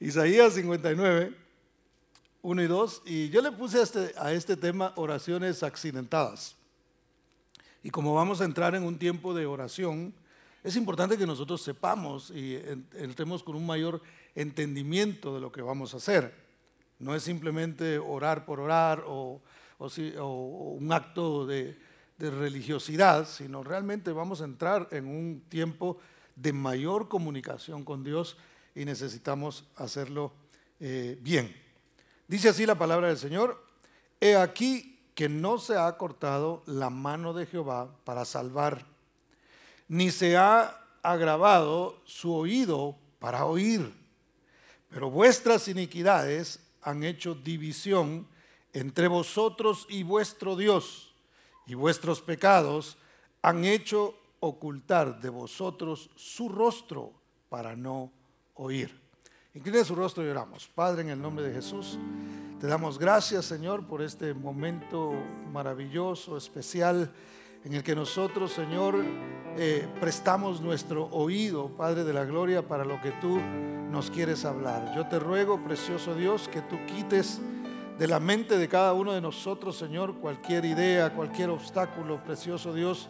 Isaías 59, 1 y 2, y yo le puse a este, a este tema oraciones accidentadas. Y como vamos a entrar en un tiempo de oración, es importante que nosotros sepamos y entremos con un mayor entendimiento de lo que vamos a hacer. No es simplemente orar por orar o, un acto de, religiosidad, sino realmente vamos a entrar en un tiempo de mayor comunicación con Dios y necesitamos hacerlo eh, bien. Dice así la palabra del Señor, he aquí que no se ha cortado la mano de Jehová para salvar, ni se ha agravado su oído para oír, pero vuestras iniquidades han hecho división entre vosotros y vuestro Dios, y vuestros pecados han hecho ocultar de vosotros su rostro para no oír. Incline su rostro y oramos. Padre, en el nombre de Jesús, te damos gracias, Señor, por este momento maravilloso, especial, en el que nosotros, Señor, eh, prestamos nuestro oído, Padre de la Gloria, para lo que tú nos quieres hablar. Yo te ruego, precioso Dios, que tú quites de la mente de cada uno de nosotros, Señor, cualquier idea, cualquier obstáculo, precioso Dios,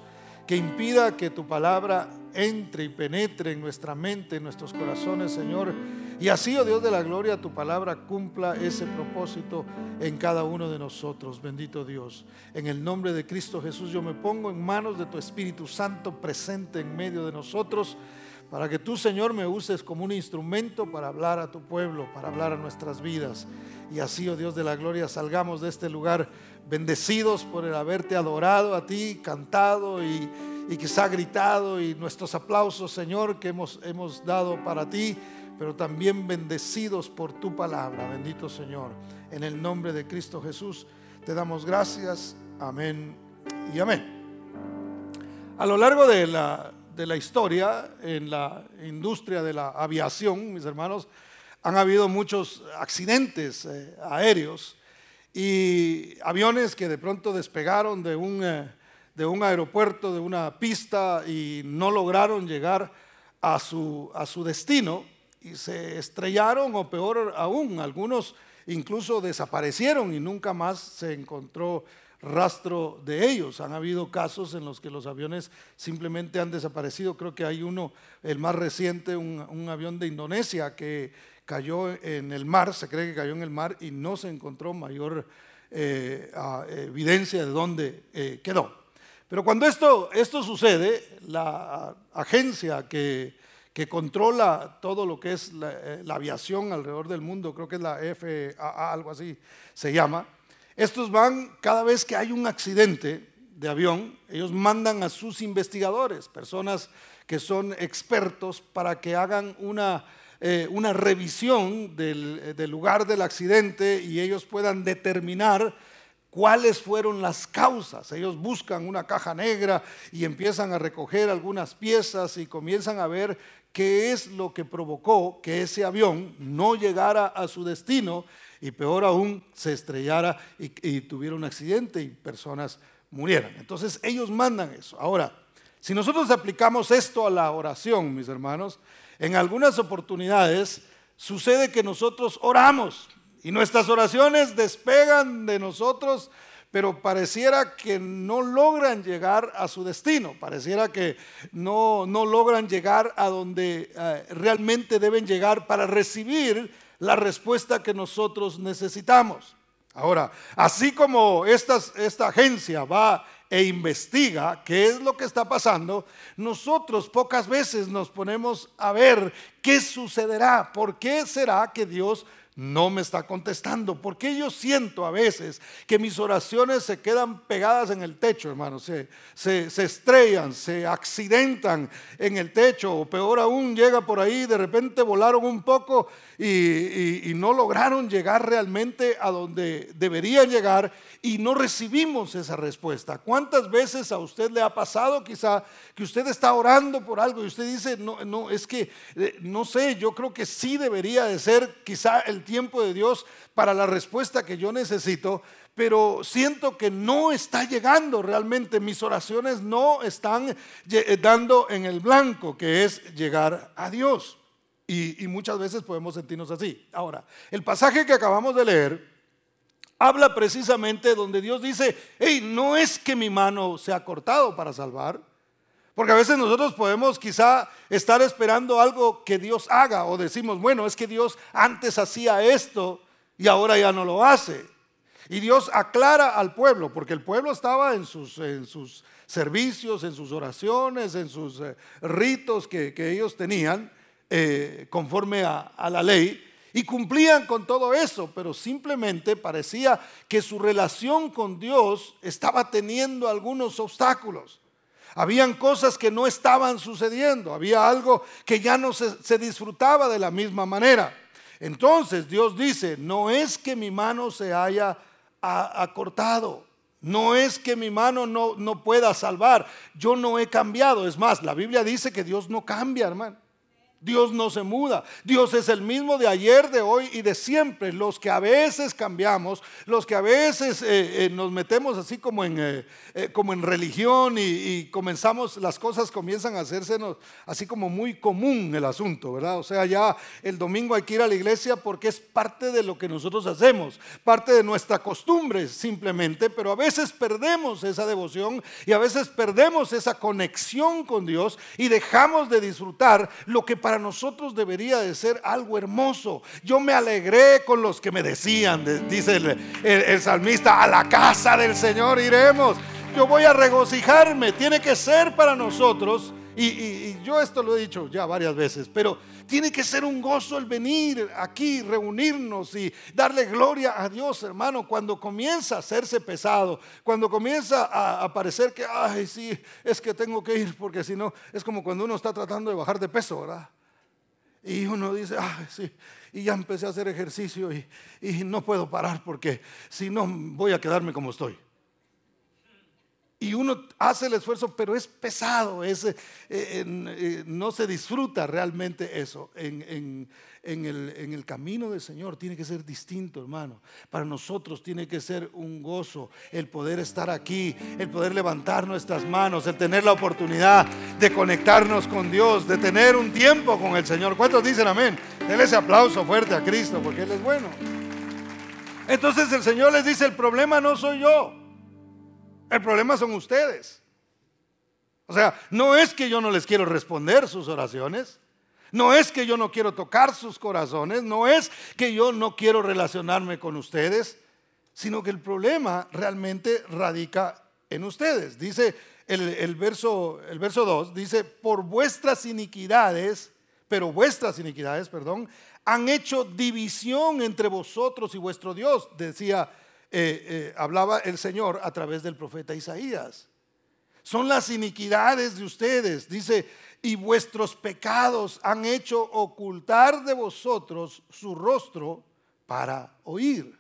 que impida que tu palabra entre y penetre en nuestra mente, en nuestros corazones, Señor. Y así, oh Dios de la gloria, tu palabra cumpla ese propósito en cada uno de nosotros. Bendito Dios. En el nombre de Cristo Jesús yo me pongo en manos de tu Espíritu Santo presente en medio de nosotros para que tú, Señor, me uses como un instrumento para hablar a tu pueblo, para hablar a nuestras vidas. Y así, oh Dios de la gloria, salgamos de este lugar bendecidos por el haberte adorado a ti, cantado y, y quizá gritado y nuestros aplausos, Señor, que hemos, hemos dado para ti, pero también bendecidos por tu palabra. Bendito Señor. En el nombre de Cristo Jesús te damos gracias. Amén y amén. A lo largo de la de la historia en la industria de la aviación, mis hermanos, han habido muchos accidentes eh, aéreos y aviones que de pronto despegaron de un, eh, de un aeropuerto, de una pista y no lograron llegar a su, a su destino y se estrellaron o peor aún, algunos incluso desaparecieron y nunca más se encontró rastro de ellos. Han habido casos en los que los aviones simplemente han desaparecido. Creo que hay uno, el más reciente, un, avión de Indonesia que cayó en el mar, se cree que cayó en el mar y no se encontró mayor eh, evidencia de dónde eh, quedó. Pero cuando esto, esto sucede, la agencia que, que controla todo lo que es la, eh, la, aviación alrededor del mundo, creo que es la FAA, algo así se llama, estos van, cada vez que hay un accidente de avión, ellos mandan a sus investigadores, personas que son expertos, para que hagan una, eh, una revisión del, del lugar del accidente y ellos puedan determinar cuáles fueron las causas. Ellos buscan una caja negra y empiezan a recoger algunas piezas y comienzan a ver qué es lo que provocó que ese avión no llegara a su destino y peor aún se estrellara y, tuviera un accidente y personas murieran. Entonces ellos mandan eso. Ahora, si nosotros aplicamos esto a la oración, mis hermanos, en algunas oportunidades sucede que nosotros oramos y nuestras oraciones despegan de nosotros, pero pareciera que no logran llegar a su destino, pareciera que no, no logran llegar a donde eh, realmente deben llegar para recibir la respuesta que nosotros necesitamos. Ahora, así como esta, esta agencia va e investiga qué es lo que está pasando, nosotros pocas veces nos ponemos a ver qué sucederá, por qué será que Dios no me está contestando. Porque yo siento a veces que mis oraciones se quedan pegadas en el techo, hermano. Se, se, estrellan, se accidentan en el techo. O peor aún, llega por ahí, de repente volaron un poco y, y no lograron llegar realmente a donde deberían llegar y no recibimos esa respuesta. ¿Cuántas veces a usted le ha pasado quizá que usted está orando por algo y usted dice, no, no, es que, eh, no sé, yo creo que sí debería de ser quizá el tiempo de Dios para la respuesta que yo necesito, pero siento que no está llegando realmente, mis oraciones no están eh, dando en el blanco, que es llegar a Dios. Y, y muchas veces podemos sentirnos así. Ahora, el pasaje que acabamos de leer habla precisamente donde Dios dice, hey, no es que mi mano se ha cortado para salvar, porque a veces nosotros podemos quizá estar esperando algo que Dios haga o decimos, bueno, es que Dios antes hacía esto y ahora ya no lo hace. Y Dios aclara al pueblo, porque el pueblo estaba en sus, en sus servicios, en sus oraciones, en sus eh, ritos que, ellos tenían eh, conforme a la ley. Y cumplían con todo eso, pero simplemente parecía que su relación con Dios estaba teniendo algunos obstáculos. Habían cosas que no estaban sucediendo, había algo que ya no se, disfrutaba de la misma manera. Entonces Dios dice, no es que mi mano se haya acortado, no es que mi mano no, no pueda salvar, yo no he cambiado. Es más, la Biblia dice que Dios no cambia, hermano. Dios no se muda. Dios es el mismo de ayer, de hoy y de siempre. Los que a veces cambiamos, los que a veces eh, eh, nos metemos así como en, eh, como en religión y, comenzamos, las cosas comienzan a hacerse así como muy común el asunto, ¿verdad? O sea, ya el domingo hay que ir a la iglesia porque es parte de lo que nosotros hacemos, parte de nuestra costumbre simplemente, pero a veces perdemos esa devoción y a veces perdemos esa conexión con Dios y dejamos de disfrutar lo que para para nosotros debería de ser algo hermoso. Yo me alegré con los que me decían, dice el, salmista, a la casa del Señor iremos. Yo voy a regocijarme, tiene que ser para nosotros. Y, yo esto lo he dicho ya varias veces, pero tiene que ser un gozo el venir aquí, reunirnos y darle gloria a Dios, hermano, cuando comienza a hacerse pesado, cuando comienza a, a parecer que, ay, sí, es que tengo que ir, porque si no, es como cuando uno está tratando de bajar de peso, ¿verdad? Y uno dice, ah, sí, y ya empecé a hacer ejercicio y, no puedo parar porque si no voy a quedarme como estoy. Y uno hace el esfuerzo, pero es pesado, es, eh, eh, no se disfruta realmente eso en el, camino del Señor tiene que ser distinto, hermano. Para nosotros tiene que ser un gozo el poder estar aquí, el poder levantar nuestras manos, el tener la oportunidad de conectarnos con Dios, de tener un tiempo con el Señor. ¿Cuántos dicen amén? Denle ese aplauso fuerte a Cristo porque Él es bueno. Entonces el Señor les dice, el problema no soy yo, el problema son ustedes. O sea, no es que yo no les quiero responder sus oraciones. No es que yo no quiero tocar sus corazones, no es que yo no quiero relacionarme con ustedes, sino que el problema realmente radica en ustedes. Dice el, verso, el verso 2, dice, por vuestras iniquidades, pero vuestras iniquidades, perdón, han hecho división entre vosotros y vuestro Dios, decía, eh, eh, hablaba el Señor a través del profeta Isaías. Son las iniquidades de ustedes, dice y vuestros pecados han hecho ocultar de vosotros su rostro para oír.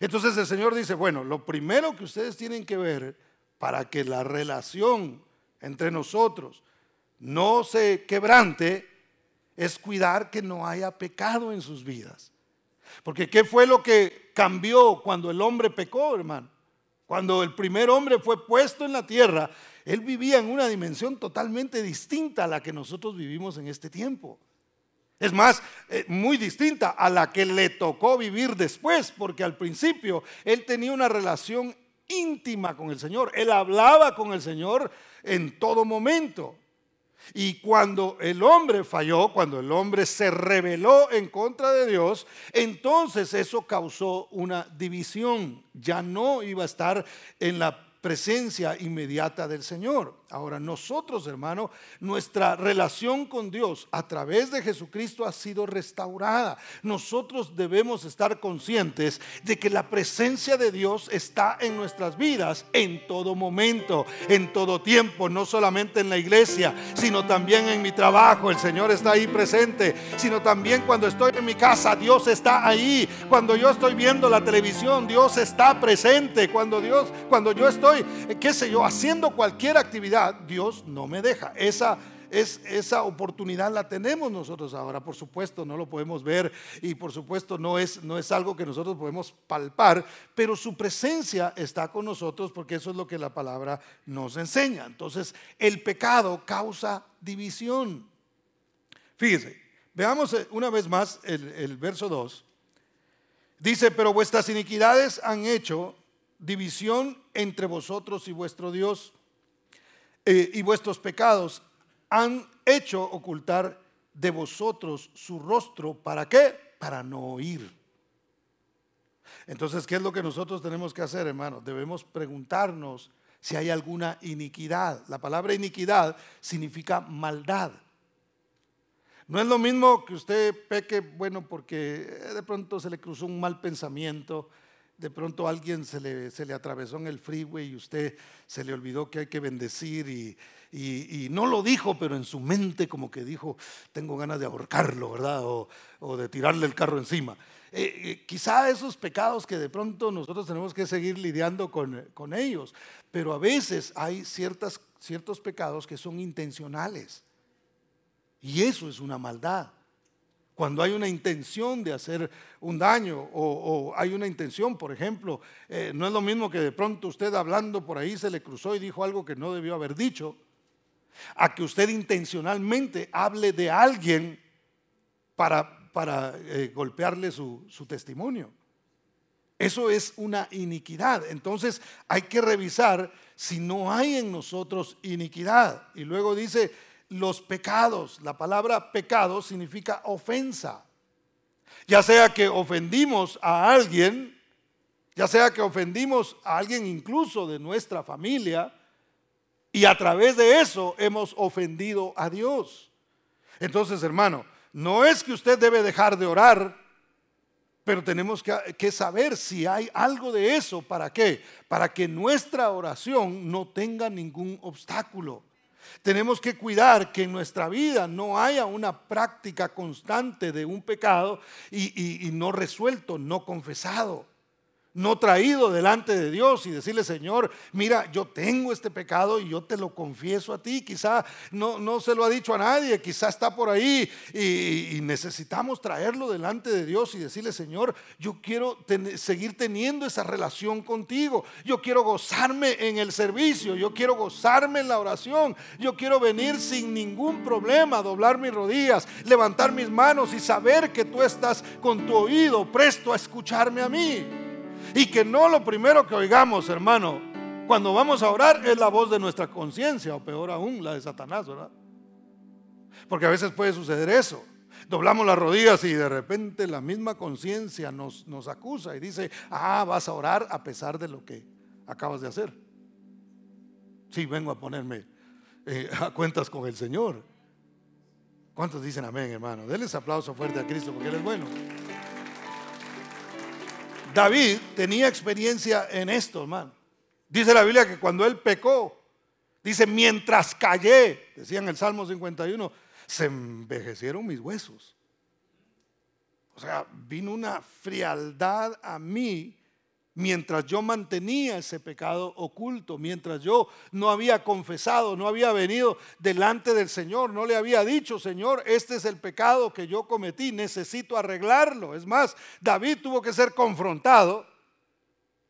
Entonces el Señor dice, bueno, lo primero que ustedes tienen que ver para que la relación entre nosotros no se quebrante es cuidar que no haya pecado en sus vidas. Porque ¿qué fue lo que cambió cuando el hombre pecó, hermano? Cuando el primer hombre fue puesto en la tierra, él vivía en una dimensión totalmente distinta a la que nosotros vivimos en este tiempo. Es más, eh, muy distinta a la que le tocó vivir después, porque al principio él tenía una relación íntima con el Señor. Él hablaba con el Señor en todo momento. Y cuando el hombre falló, cuando el hombre se rebeló en contra de Dios, entonces eso causó una división. Ya no iba a estar en la presencia inmediata del Señor. Ahora, nosotros, hermano, nuestra relación con Dios a través de Jesucristo ha sido restaurada. Nosotros debemos estar conscientes de que la presencia de Dios está en nuestras vidas en todo momento, en todo tiempo, no solamente en la iglesia, sino también en mi trabajo. El Señor está ahí presente, sino también cuando estoy en mi casa, Dios está ahí. Cuando yo estoy viendo la televisión, Dios está presente. Cuando Dios, cuando yo estoy, qué sé yo, haciendo cualquier actividad, Dios no me deja. Esa, es, esa oportunidad la tenemos nosotros ahora. Por supuesto, no lo podemos ver y por supuesto no es, no es algo que nosotros podemos palpar, pero su presencia está con nosotros porque eso es lo que la palabra nos enseña. Entonces, el pecado causa división. Fíjese, Veamos eh, una vez más el, verso 2. Dice, pero vuestras iniquidades han hecho división entre vosotros y vuestro Dios, eh, y vuestros pecados han hecho ocultar de vosotros su rostro. ¿Para qué? Para no oír. Entonces, ¿qué es lo que nosotros tenemos que hacer, hermano? Debemos preguntarnos si hay alguna iniquidad. La palabra iniquidad significa maldad. No es lo mismo que usted peque, bueno, porque de pronto se le cruzó un mal pensamiento, de pronto alguien se le, se le atravesó en el freeway y usted se le olvidó que hay que bendecir y, y, no lo dijo, pero en su mente como que dijo, tengo ganas de ahorcarlo, ¿verdad? O, o de tirarle el carro encima. Eh, eh, quizá esos pecados que de pronto nosotros tenemos que seguir lidiando con, con ellos, pero a veces hay ciertas, ciertos pecados que son intencionales. Y eso es una maldad. Cuando hay una intención de hacer un daño o, hay una intención, por ejemplo, eh, no es lo mismo que de pronto usted hablando por ahí se le cruzó y dijo algo que no debió haber dicho, a que usted intencionalmente hable de alguien para, para eh, golpearle su, su testimonio. Eso es una iniquidad. Entonces hay que revisar si no hay en nosotros iniquidad. Y luego dice, los pecados. La palabra pecado significa ofensa. Ya sea que ofendimos a alguien, ya sea que ofendimos a alguien incluso de nuestra familia, y a través de eso hemos ofendido a Dios. Entonces, hermano, no es que usted debe dejar de orar, pero tenemos que, saber si hay algo de eso. ¿Para qué? Para que nuestra oración no tenga ningún obstáculo. Tenemos que cuidar que en nuestra vida no haya una práctica constante de un pecado y, no resuelto, no confesado no traído delante de Dios y decirle, Señor, mira, yo tengo este pecado y yo te lo confieso a ti. Quizá no, no se lo ha dicho a nadie, quizá está por ahí y, necesitamos traerlo delante de Dios y decirle, Señor, yo quiero seguir teniendo esa relación contigo. Yo quiero gozarme en el servicio, yo quiero gozarme en la oración, yo quiero venir sin ningún problema, doblar mis rodillas, levantar mis manos y saber que tú estás con tu oído presto a escucharme a mí. Y que no lo primero que oigamos, hermano, cuando vamos a orar es la voz de nuestra conciencia, o peor aún, la de Satanás, ¿verdad? Porque a veces puede suceder eso. Doblamos las rodillas y de repente la misma conciencia nos, nos acusa y dice, ah, vas a orar a pesar de lo que acabas de hacer. Sí, vengo a ponerme eh, a cuentas con el Señor. ¿Cuántos dicen amén, hermano? Denles aplauso fuerte a Cristo porque Él es bueno. David tenía experiencia en esto, hermano. Dice la Biblia que cuando él pecó, dice, mientras callé, decía en el Salmo 51, se envejecieron mis huesos. O sea, vino una frialdad a mí mientras yo mantenía ese pecado oculto, mientras yo no había confesado, no había venido delante del Señor, no le había dicho, Señor, este es el pecado que yo cometí, necesito arreglarlo. Es más, David tuvo que ser confrontado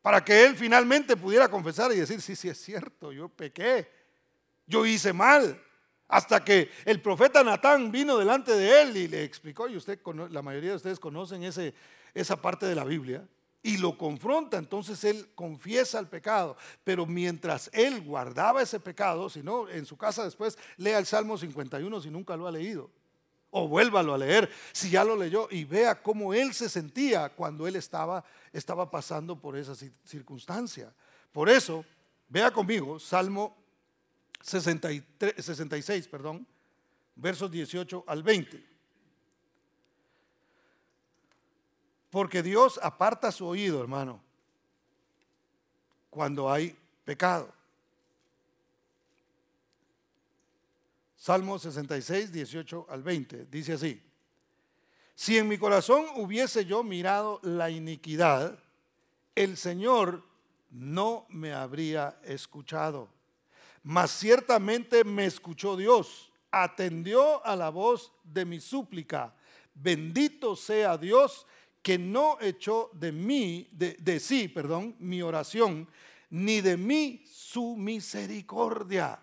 para que él finalmente pudiera confesar y decir, sí, sí es cierto, yo pequé, yo hice mal. Hasta que el profeta Natán vino delante de él y le explicó, y usted, la mayoría de ustedes conocen ese, esa parte de la Biblia, y lo confronta, entonces él confiesa el pecado. Pero mientras él guardaba ese pecado, si no, en su casa después lea el Salmo 51 si nunca lo ha leído. O vuélvalo a leer si ya lo leyó y vea cómo él se sentía cuando él estaba, estaba pasando por esa circunstancia. Por eso, vea conmigo, Salmo 63, 66, perdón, versos 18 al 20. Porque Dios aparta su oído, hermano, cuando hay pecado. Salmo 66, 18 al 20, dice así. Si en mi corazón hubiese yo mirado la iniquidad, el Señor no me habría escuchado. Mas ciertamente me escuchó Dios, atendió a la voz de mi súplica. Bendito sea Dios que no echó de mí, de, sí, perdón, mi oración, ni de mí su misericordia.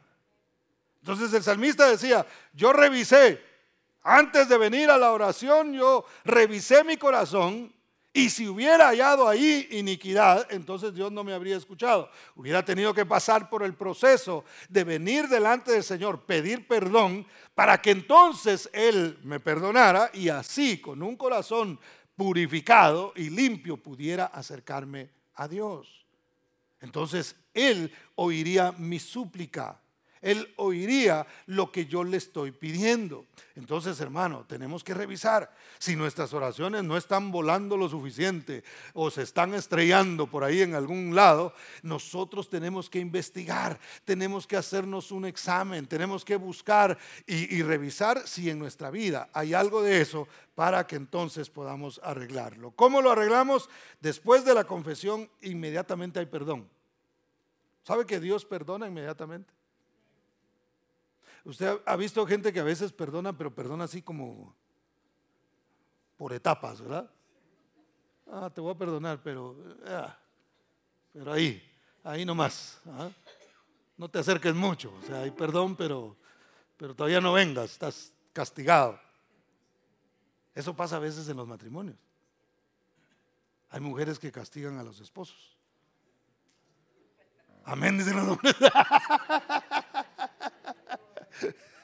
Entonces el salmista decía, yo revisé Antes de venir a la oración, yo revisé mi corazón y si hubiera hallado ahí iniquidad, entonces Dios no me habría escuchado. Hubiera tenido que pasar por el proceso de venir delante del Señor, pedir perdón, para que entonces Él me perdonara y así, con un corazón purificado y limpio, pudiera acercarme a Dios. Entonces Él oiría mi súplica él oiría lo que yo le estoy pidiendo. Entonces, hermano, tenemos que revisar si nuestras oraciones no están volando lo suficiente o se están estrellando por ahí en algún lado. Nosotros tenemos que investigar, tenemos que hacernos un examen, tenemos que buscar y, y revisar si en nuestra vida hay algo de eso para que entonces podamos arreglarlo. ¿Cómo lo arreglamos? Después de la confesión, inmediatamente hay perdón. ¿Sabe que Dios perdona inmediatamente? Usted ha visto gente que a veces perdona, pero perdona así como por etapas, ¿verdad? Ah, te voy a perdonar, pero, ah, pero ahí, ahí nomás. ¿ah? No te acerques mucho. O sea, hay perdón, pero, pero todavía no vengas, estás castigado. Eso pasa a veces en los matrimonios. Hay mujeres que castigan a los esposos. Amén, dicen los hombres.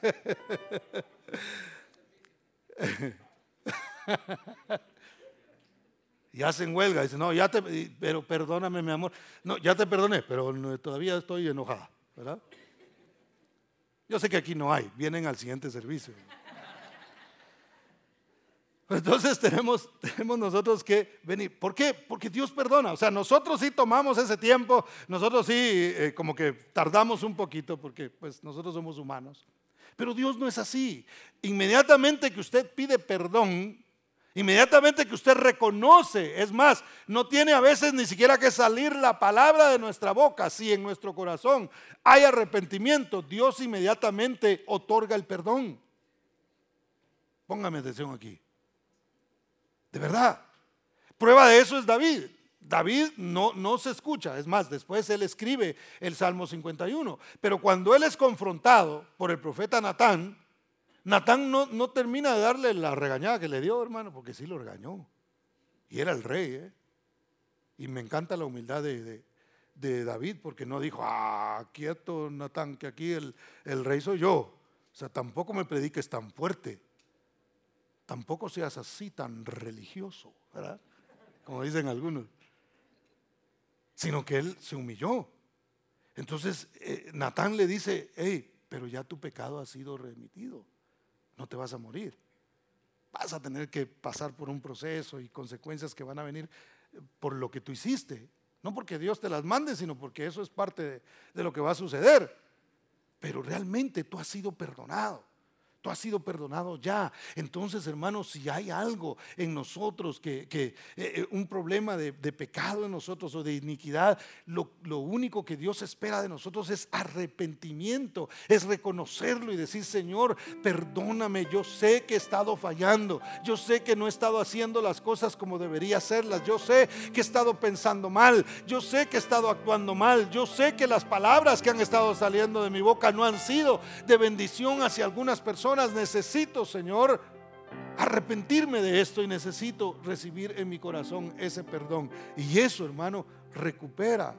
y hacen huelga, dicen, no, ya te, pero perdóname mi amor, no, ya te perdoné, pero todavía estoy enojada, ¿verdad? Yo sé que aquí no hay, vienen al siguiente servicio. Entonces tenemos, tenemos nosotros que venir. ¿Por qué? Porque Dios perdona. O sea, nosotros sí tomamos ese tiempo, nosotros sí eh, como que tardamos un poquito porque pues nosotros somos humanos. Pero Dios no es así. Inmediatamente que usted pide perdón, inmediatamente que usted reconoce, es más, no tiene a veces ni siquiera que salir la palabra de nuestra boca. Si en nuestro corazón hay arrepentimiento, Dios inmediatamente otorga el perdón. Póngame atención aquí. De verdad. Prueba de eso es David. David no, no se escucha, es más, después él escribe el Salmo 51, pero cuando él es confrontado por el profeta Natán, Natán no, no termina de darle la regañada que le dio, hermano, porque sí lo regañó. Y era el rey, ¿eh? Y me encanta la humildad de, David, porque no dijo, ah, quieto, Natán, que aquí el, el rey soy yo. O sea, tampoco me prediques tan fuerte. Tampoco seas así tan religioso, ¿verdad? Como dicen algunos sino que él se humilló. Entonces eh, Natán le dice, hey, pero ya tu pecado ha sido remitido, no te vas a morir. Vas a tener que pasar por un proceso y consecuencias que van a venir por lo que tú hiciste. No porque Dios te las mande, sino porque eso es parte de lo que va a suceder. Pero realmente tú has sido perdonado. Tú has sido perdonado ya. Entonces, hermanos, si hay algo en nosotros que, eh, eh, un problema de, pecado en nosotros o de iniquidad, lo, único que Dios espera de nosotros es arrepentimiento, es reconocerlo y decir, Señor, perdóname, yo sé que he estado fallando, yo sé que no he estado haciendo las cosas como debería hacerlas, yo sé que he estado pensando mal, yo sé que he estado actuando mal, yo sé que las palabras que han estado saliendo de mi boca no han sido de bendición hacia algunas personas necesito, Señor, arrepentirme de esto y necesito recibir en mi corazón ese perdón. Y eso, hermano, recupera,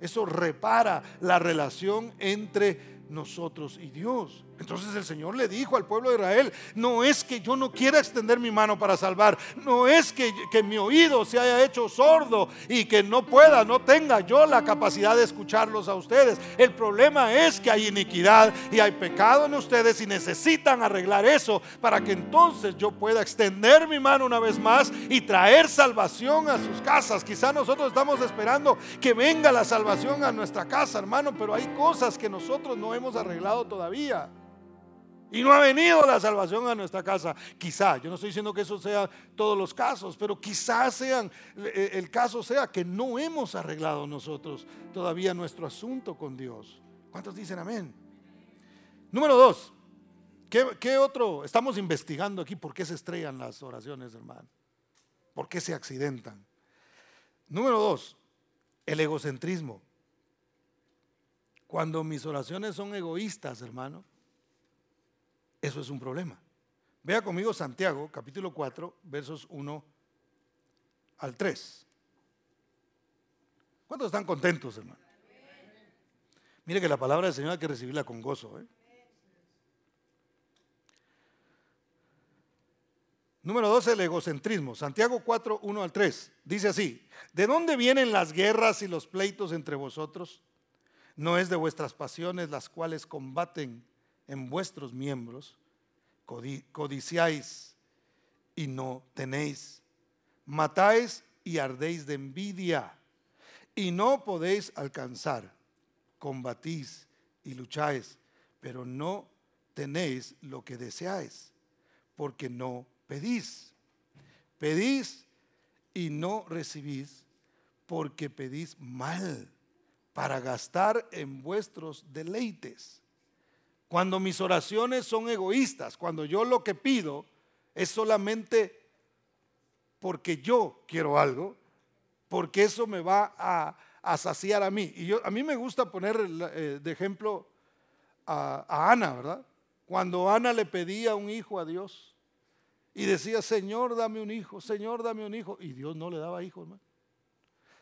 eso repara la relación entre nosotros y Dios. Entonces el Señor le dijo al pueblo de Israel, no es que yo no quiera extender mi mano para salvar, no es que, que, mi oído se haya hecho sordo y que no pueda, no tenga yo la capacidad de escucharlos a ustedes. El problema es que hay iniquidad y hay pecado en ustedes y necesitan arreglar eso para que entonces yo pueda extender mi mano una vez más y traer salvación a sus casas. Quizá nosotros estamos esperando que venga la salvación a nuestra casa, hermano, pero hay cosas que nosotros no hemos arreglado todavía. Y no ha venido la salvación a nuestra casa. Quizá, yo no estoy diciendo que eso sea todos los casos, pero quizás sean, eh, el caso sea que no hemos arreglado nosotros todavía nuestro asunto con Dios. ¿Cuántos dicen amén? Número dos, ¿qué, ¿qué, otro? Estamos investigando aquí por qué se estrellan las oraciones, hermano. ¿Por qué se accidentan? Número dos, el egocentrismo. Cuando mis oraciones son egoístas, hermano, eso es un problema. Vea conmigo Santiago, capítulo 4, versos 1 al 3. ¿Cuántos están contentos, hermano? Mire que la palabra del Señor hay que recibirla con gozo. ¿eh? Número 12, el egocentrismo. Santiago 4, 1 al 3. Dice así, ¿de dónde vienen las guerras y los pleitos entre vosotros? ¿No es de vuestras pasiones las cuales combaten en vuestros miembros? Codiciáis y no tenéis. Matáis y ardéis de envidia y no podéis alcanzar. Combatís y lucháis, pero no tenéis lo que deseáis, porque no pedís. Pedís y no recibís porque pedís mal para gastar en vuestros deleites. Cuando mis oraciones son egoístas, cuando yo lo que pido es solamente porque yo quiero algo, porque eso me va a, saciar a mí. Y yo, a mí me gusta poner eh, de ejemplo a, a Ana, ¿verdad? Cuando Ana le pedía un hijo a Dios, y decía, Señor, dame un hijo, Señor, dame un hijo. Y Dios no le daba hijo, hermano.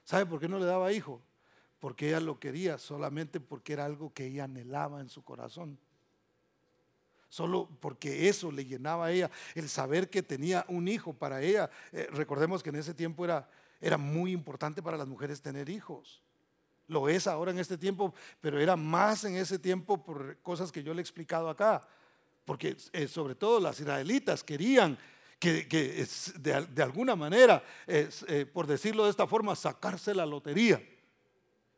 ¿Sabe por qué no le daba hijo? Porque ella lo quería solamente porque era algo que ella anhelaba en su corazón. Solo porque eso le llenaba a ella, el saber que tenía un hijo para ella. Eh, recordemos que en ese tiempo era, era muy importante para las mujeres tener hijos. Lo es ahora en este tiempo, pero era más en ese tiempo por cosas que yo le he explicado acá porque eh, sobre todo las israelitas querían que, de, alguna manera, eh, por decirlo de esta forma, sacarse la lotería.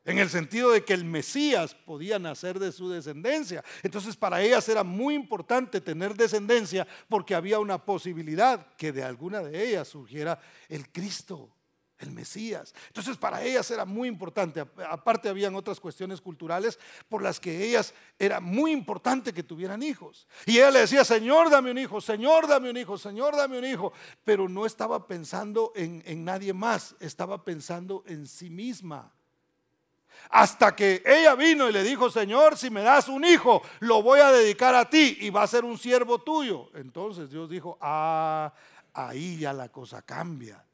En el sentido de que el Mesías podía nacer de su descendencia. Entonces para ellas era muy importante tener descendencia porque había una posibilidad que de alguna de ellas surgiera el Cristo el Mesías. Entonces para ellas era muy importante, aparte habían otras cuestiones culturales por las que ellas era muy importante que tuvieran hijos. Y ella le decía, Señor, dame un hijo, Señor, dame un hijo, Señor, dame un hijo, pero no estaba pensando en, en nadie más, estaba pensando en sí misma. Hasta que ella vino y le dijo, Señor, si me das un hijo, lo voy a dedicar a ti y va a ser un siervo tuyo. Entonces Dios dijo, ah, ahí ya la cosa cambia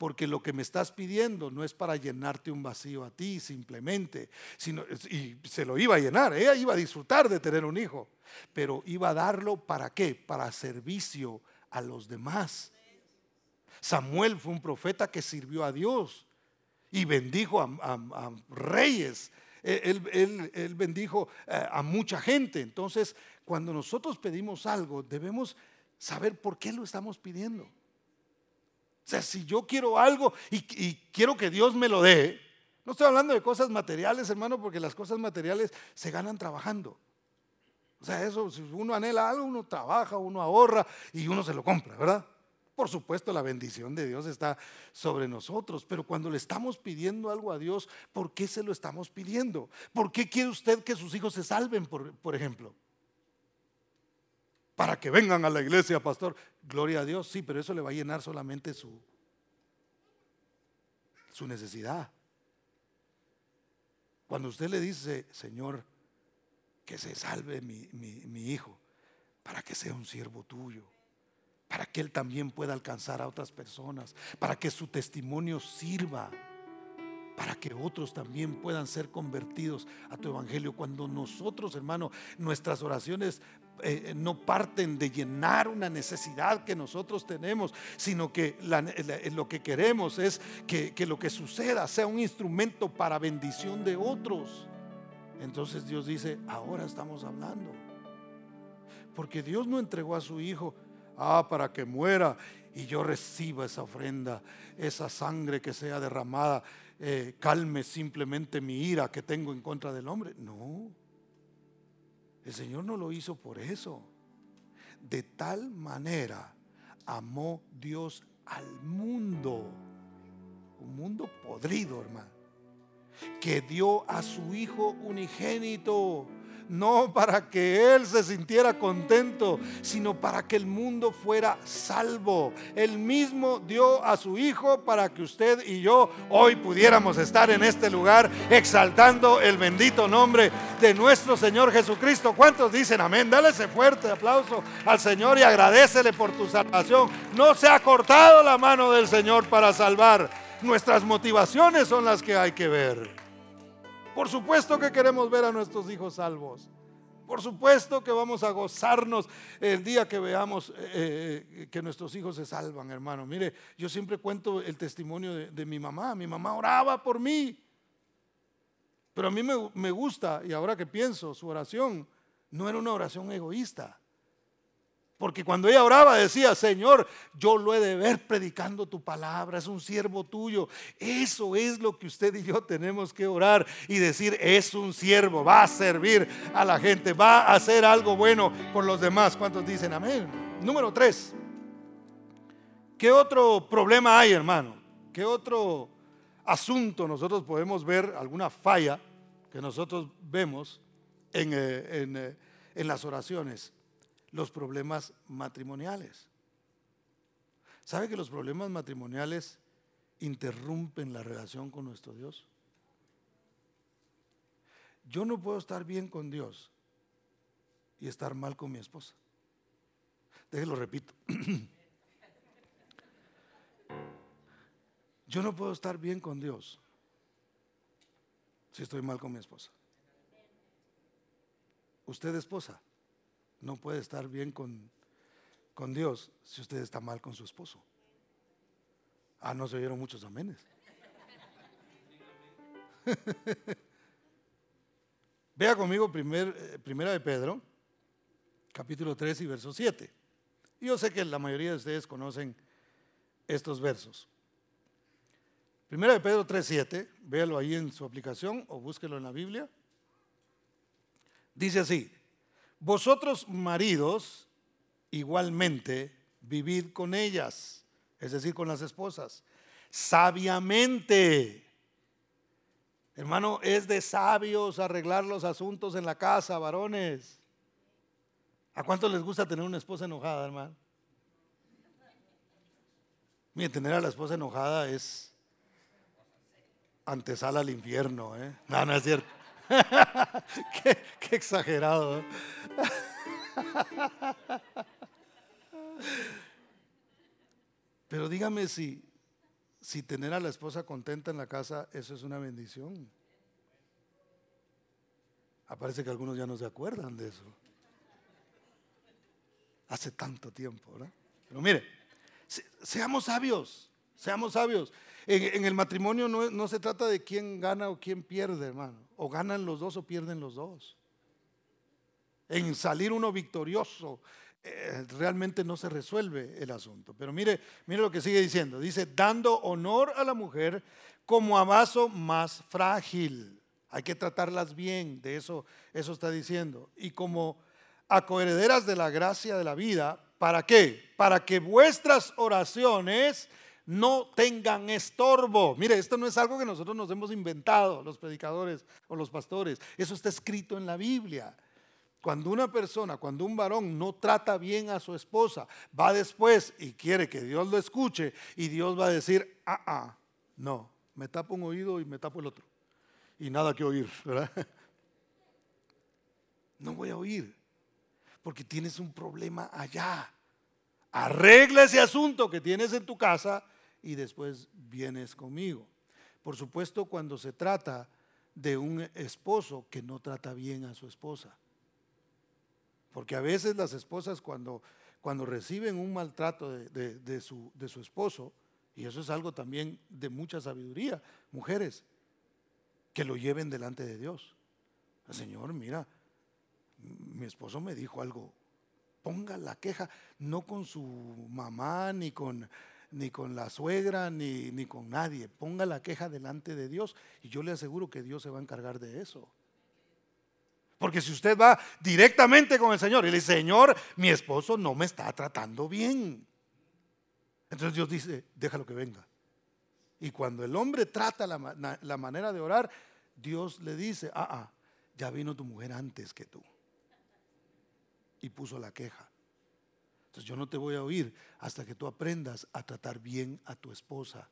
porque lo que me estás pidiendo no es para llenarte un vacío a ti simplemente, sino, y se lo iba a llenar, ella iba a disfrutar de tener un hijo, pero iba a darlo para qué? Para servicio a los demás. Samuel fue un profeta que sirvió a Dios y bendijo a, reyes. Él, él, bendijo eh, a mucha gente. Entonces, cuando nosotros pedimos algo, debemos saber por qué lo estamos pidiendo. O sea, si yo quiero algo y, quiero que Dios me lo dé, no estoy hablando de cosas materiales, hermano, porque las cosas materiales se ganan trabajando. O sea, eso, si uno anhela algo, uno trabaja, uno ahorra y uno se lo compra, ¿verdad? Por supuesto, la bendición de Dios está sobre nosotros, pero cuando le estamos pidiendo algo a Dios, ¿por qué se lo estamos pidiendo? ¿Por qué quiere usted que sus hijos se salven, por, ejemplo? para que vengan a la iglesia, pastor. Gloria a Dios, sí, pero eso le va a llenar solamente su, su necesidad. Cuando usted le dice, Señor, que se salve mi, mi hijo, para que sea un siervo tuyo, para que él también pueda alcanzar a otras personas, para que su testimonio sirva para que otros también puedan ser convertidos a tu evangelio. Cuando nosotros, hermano, nuestras oraciones eh, no parten de llenar una necesidad que nosotros tenemos, sino que lo que queremos es que lo que suceda sea un instrumento para bendición de otros. Entonces Dios dice, ahora estamos hablando. Porque Dios no entregó a su Hijo, ah, para que muera y yo reciba esa ofrenda, esa sangre que sea derramada eh, calme simplemente mi ira que tengo en contra del hombre. No, el Señor no lo hizo por eso. De tal manera amó Dios al mundo, un mundo podrido, hermano, que dio a su Hijo unigénito no para que Él se sintiera contento, sino para que el mundo fuera salvo. Él mismo dio a su Hijo para que usted y yo hoy pudiéramos estar en este lugar exaltando el bendito nombre de nuestro Señor Jesucristo. ¿Cuántos dicen amén? Dale ese fuerte aplauso al Señor y agradecele por tu salvación. No se ha cortado la mano del Señor para salvar. Nuestras motivaciones son las que hay que ver. Por supuesto que queremos ver a nuestros hijos salvos. Por supuesto que vamos a gozarnos el día que veamos eh, eh, que nuestros hijos se salvan, hermano. Mire, yo siempre cuento el testimonio de, mi mamá. Mi mamá oraba por mí. Pero a mí me, me gusta, y ahora que pienso, su oración no era una oración egoísta. Porque cuando ella oraba decía, Señor, yo lo he de ver predicando tu palabra, es un siervo tuyo. Eso es lo que usted y yo tenemos que orar y decir, es un siervo, va a servir a la gente, va a hacer algo bueno por los demás. ¿Cuántos dicen amén? Número tres. ¿Qué otro problema hay, hermano? ¿Qué otro asunto nosotros podemos ver, alguna falla que nosotros vemos en, eh, eh, en las oraciones? Los problemas matrimoniales. ¿Sabe que los problemas matrimoniales interrumpen la relación con nuestro Dios? Yo no puedo estar bien con Dios y estar mal con mi esposa. Déjelo repito. Yo no puedo estar bien con Dios si estoy mal con mi esposa. Usted esposa, no puede estar bien con, con Dios si usted está mal con su esposo. Ah, no se oyeron muchos amenes. Vea conmigo primer, eh, primera de Pedro, capítulo 3 y verso 7. Yo sé que la mayoría de ustedes conocen estos versos. Primera de Pedro 3, 7, véalo ahí en su aplicación o búsquelo en la Biblia. Dice así, vosotros maridos, igualmente, vivid con ellas, es decir, con las esposas, sabiamente. Hermano, es de sabios arreglar los asuntos en la casa, varones. ¿A cuántos les gusta tener una esposa enojada, hermano? Mire, tener a la esposa enojada es antesala al infierno, ¿eh? No, no es cierto. qué, exagerado. Pero dígame si, si tener a la esposa contenta en la casa, eso es una bendición. Aparece que algunos ya no se acuerdan de eso. Hace tanto tiempo, ¿verdad? Pero mire, seamos sabios, seamos sabios. En, el matrimonio no, se trata de quién gana o quién pierde, hermano. O ganan los dos o pierden los dos. En salir uno victorioso, eh, realmente no se resuelve el asunto. Pero mire, mire lo que sigue diciendo. Dice, dando honor a la mujer como a vaso más frágil. Hay que tratarlas bien, de eso, eso está diciendo. Y como acoherederas de la gracia de la vida, ¿para qué? Para que vuestras oraciones no tengan estorbo. Mire, esto no es algo que nosotros nos hemos inventado, los predicadores o los pastores. Eso está escrito en la Biblia. Cuando una persona, cuando un varón no trata bien a su esposa, va después y quiere que Dios lo escuche y Dios va a decir, ah, ah, no, me tapo un oído y me tapo el otro. Y nada que oír, ¿verdad? No voy a oír, porque tienes un problema allá. Arregla ese asunto que tienes en tu casa y después vienes conmigo. Por supuesto, cuando se trata de un esposo que no trata bien a su esposa. Porque a veces las esposas cuando, cuando reciben un maltrato de, su, de su esposo, y eso es algo también de mucha sabiduría, mujeres, que lo lleven delante de Dios. Señor, mira, mi esposo me dijo algo, ponga la queja, no con su mamá ni con ni con la suegra, ni, ni con nadie. Ponga la queja delante de Dios y yo le aseguro que Dios se va a encargar de eso. Porque si usted va directamente con el Señor y le dice, Señor, mi esposo no me está tratando bien. Entonces Dios dice, déjalo que venga. Y cuando el hombre trata la, la manera de orar, Dios le dice, ah, ah, ya vino tu mujer antes que tú y puso la queja. Entonces yo no te voy a oír hasta que tú aprendas a tratar bien a tu esposa.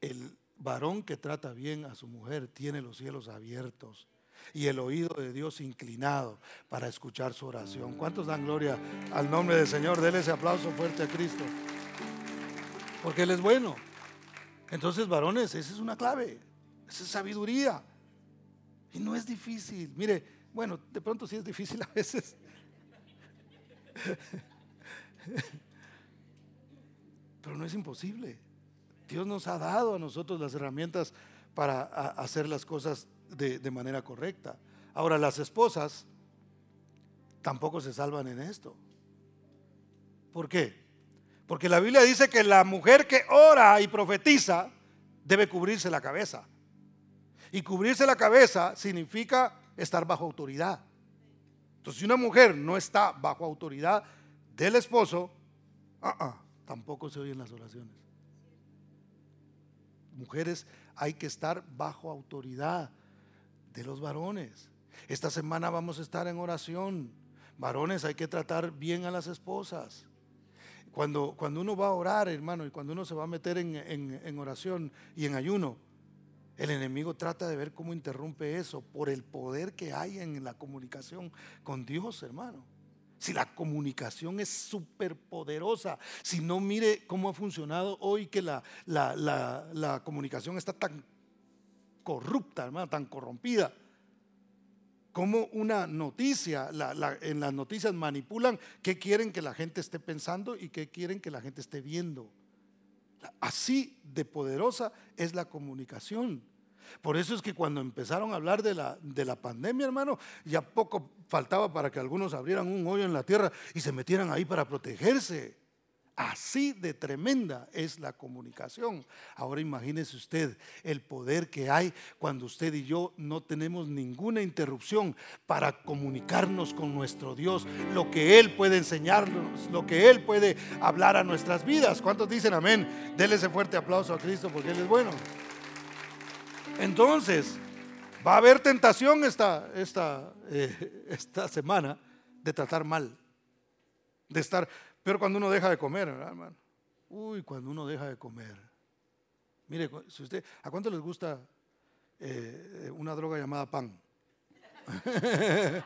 El varón que trata bien a su mujer tiene los cielos abiertos y el oído de Dios inclinado para escuchar su oración. ¿Cuántos dan gloria al nombre del Señor? Denle ese aplauso fuerte a Cristo. Porque Él es bueno. Entonces, varones, esa es una clave. Esa es sabiduría. Y no es difícil. Mire, bueno, de pronto sí es difícil a veces. Pero no es imposible. Dios nos ha dado a nosotros las herramientas para hacer las cosas de, manera correcta. Ahora, las esposas tampoco se salvan en esto. ¿Por qué? Porque la Biblia dice que la mujer que ora y profetiza debe cubrirse la cabeza. Y cubrirse la cabeza significa estar bajo autoridad. Entonces, si una mujer no está bajo autoridad del esposo, ah, tampoco se oyen las oraciones. Mujeres, hay que estar bajo autoridad de los varones. Esta semana vamos a estar en oración. Varones, hay que tratar bien a las esposas. Cuando, cuando uno va a orar, hermano, y cuando uno se va a meter en, en oración y en ayuno, el enemigo trata de ver cómo interrumpe eso por el poder que hay en la comunicación con Dios, hermano. Si la comunicación es súper poderosa, si no mire cómo ha funcionado hoy que la, la, comunicación está tan corrupta, hermano, tan corrompida. Como una noticia, en las noticias manipulan qué quieren que la gente esté pensando y qué quieren que la gente esté viendo. Así de poderosa es la comunicación. Por eso es que cuando empezaron a hablar de la, de la pandemia, hermano, ya poco faltaba para que algunos abrieran un hoyo en la tierra y se metieran ahí para protegerse. Así de tremenda es la comunicación. Ahora imagínese usted el poder que hay cuando usted y yo no tenemos ninguna interrupción para comunicarnos con nuestro Dios, lo que Él puede enseñarnos, lo que Él puede hablar a nuestras vidas. ¿Cuántos dicen amén? Dele ese fuerte aplauso a Cristo porque Él es bueno. Entonces, va a haber tentación esta, esta, eh, esta semana de tratar mal, de estar, pero cuando uno deja de comer, hermano? Uy, cuando uno deja de comer. Mire, si usted, ¿a cuánto les gusta eh, una droga llamada pan?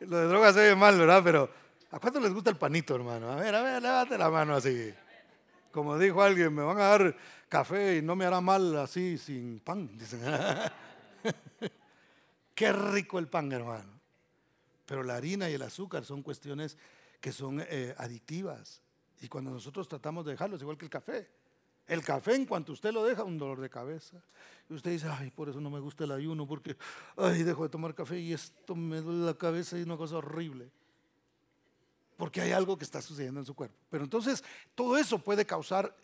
lo de droga se ve mal, ¿verdad? Pero ¿a cuánto les gusta el panito, hermano? A ver, a ver, levante la mano así. Como dijo alguien, me van a dar café y no me hará mal así sin pan. Qué rico el pan, hermano. Pero la harina y el azúcar son cuestiones que son eh, adictivas. Y cuando nosotros tratamos de dejarlos, igual que el café. El café, en cuanto usted lo deja, un dolor de cabeza. Y usted dice, ay, por eso no me gusta el ayuno, porque, ay, dejo de tomar café y esto me duele la cabeza y es una cosa horrible porque hay algo que está sucediendo en su cuerpo. Pero entonces todo eso puede causar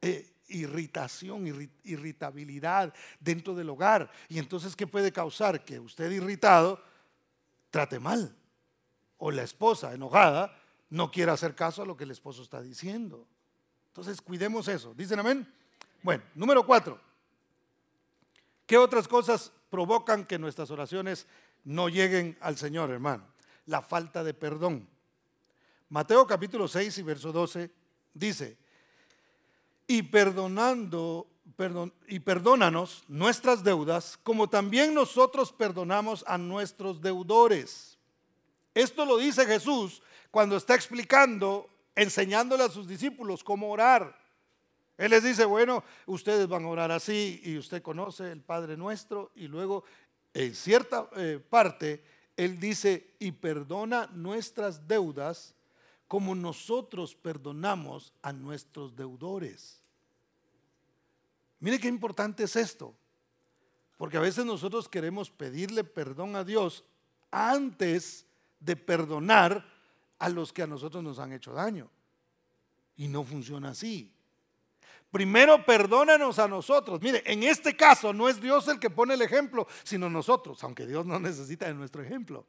eh, irritación, irritabilidad dentro del hogar. Y entonces, ¿qué puede causar? Que usted irritado trate mal. O la esposa enojada no quiera hacer caso a lo que el esposo está diciendo. Entonces, cuidemos eso. ¿Dicen amén? Bueno, número cuatro. ¿Qué otras cosas provocan que nuestras oraciones no lleguen al Señor, hermano? La falta de perdón. Mateo capítulo 6 y verso 12 dice, y perdonando, perdón, y perdónanos nuestras deudas, como también nosotros perdonamos a nuestros deudores. Esto lo dice Jesús cuando está explicando, enseñándole a sus discípulos cómo orar. Él les dice, bueno, ustedes van a orar así y usted conoce el Padre nuestro y luego en cierta eh, parte Él dice, y perdona nuestras deudas como nosotros perdonamos a nuestros deudores. Mire qué importante es esto, porque a veces nosotros queremos pedirle perdón a Dios antes de perdonar a los que a nosotros nos han hecho daño. Y no funciona así. Primero perdónanos a nosotros. Mire, en este caso no es Dios el que pone el ejemplo, sino nosotros, aunque Dios no necesita de nuestro ejemplo.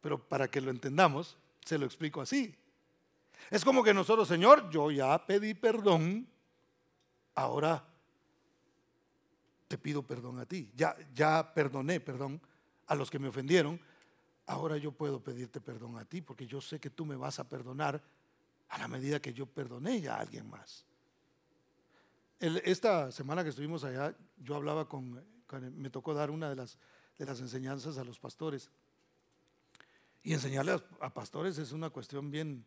Pero para que lo entendamos, se lo explico así. Es como que nosotros, Señor, yo ya pedí perdón, ahora te pido perdón a ti. Ya, ya perdoné, perdón, a los que me ofendieron. Ahora yo puedo pedirte perdón a ti porque yo sé que tú me vas a perdonar a la medida que yo perdoné ya a alguien más. esta semana que estuvimos allá, yo hablaba con, me tocó dar una de las, de las enseñanzas a los pastores. Y enseñarle a, a pastores es una cuestión bien,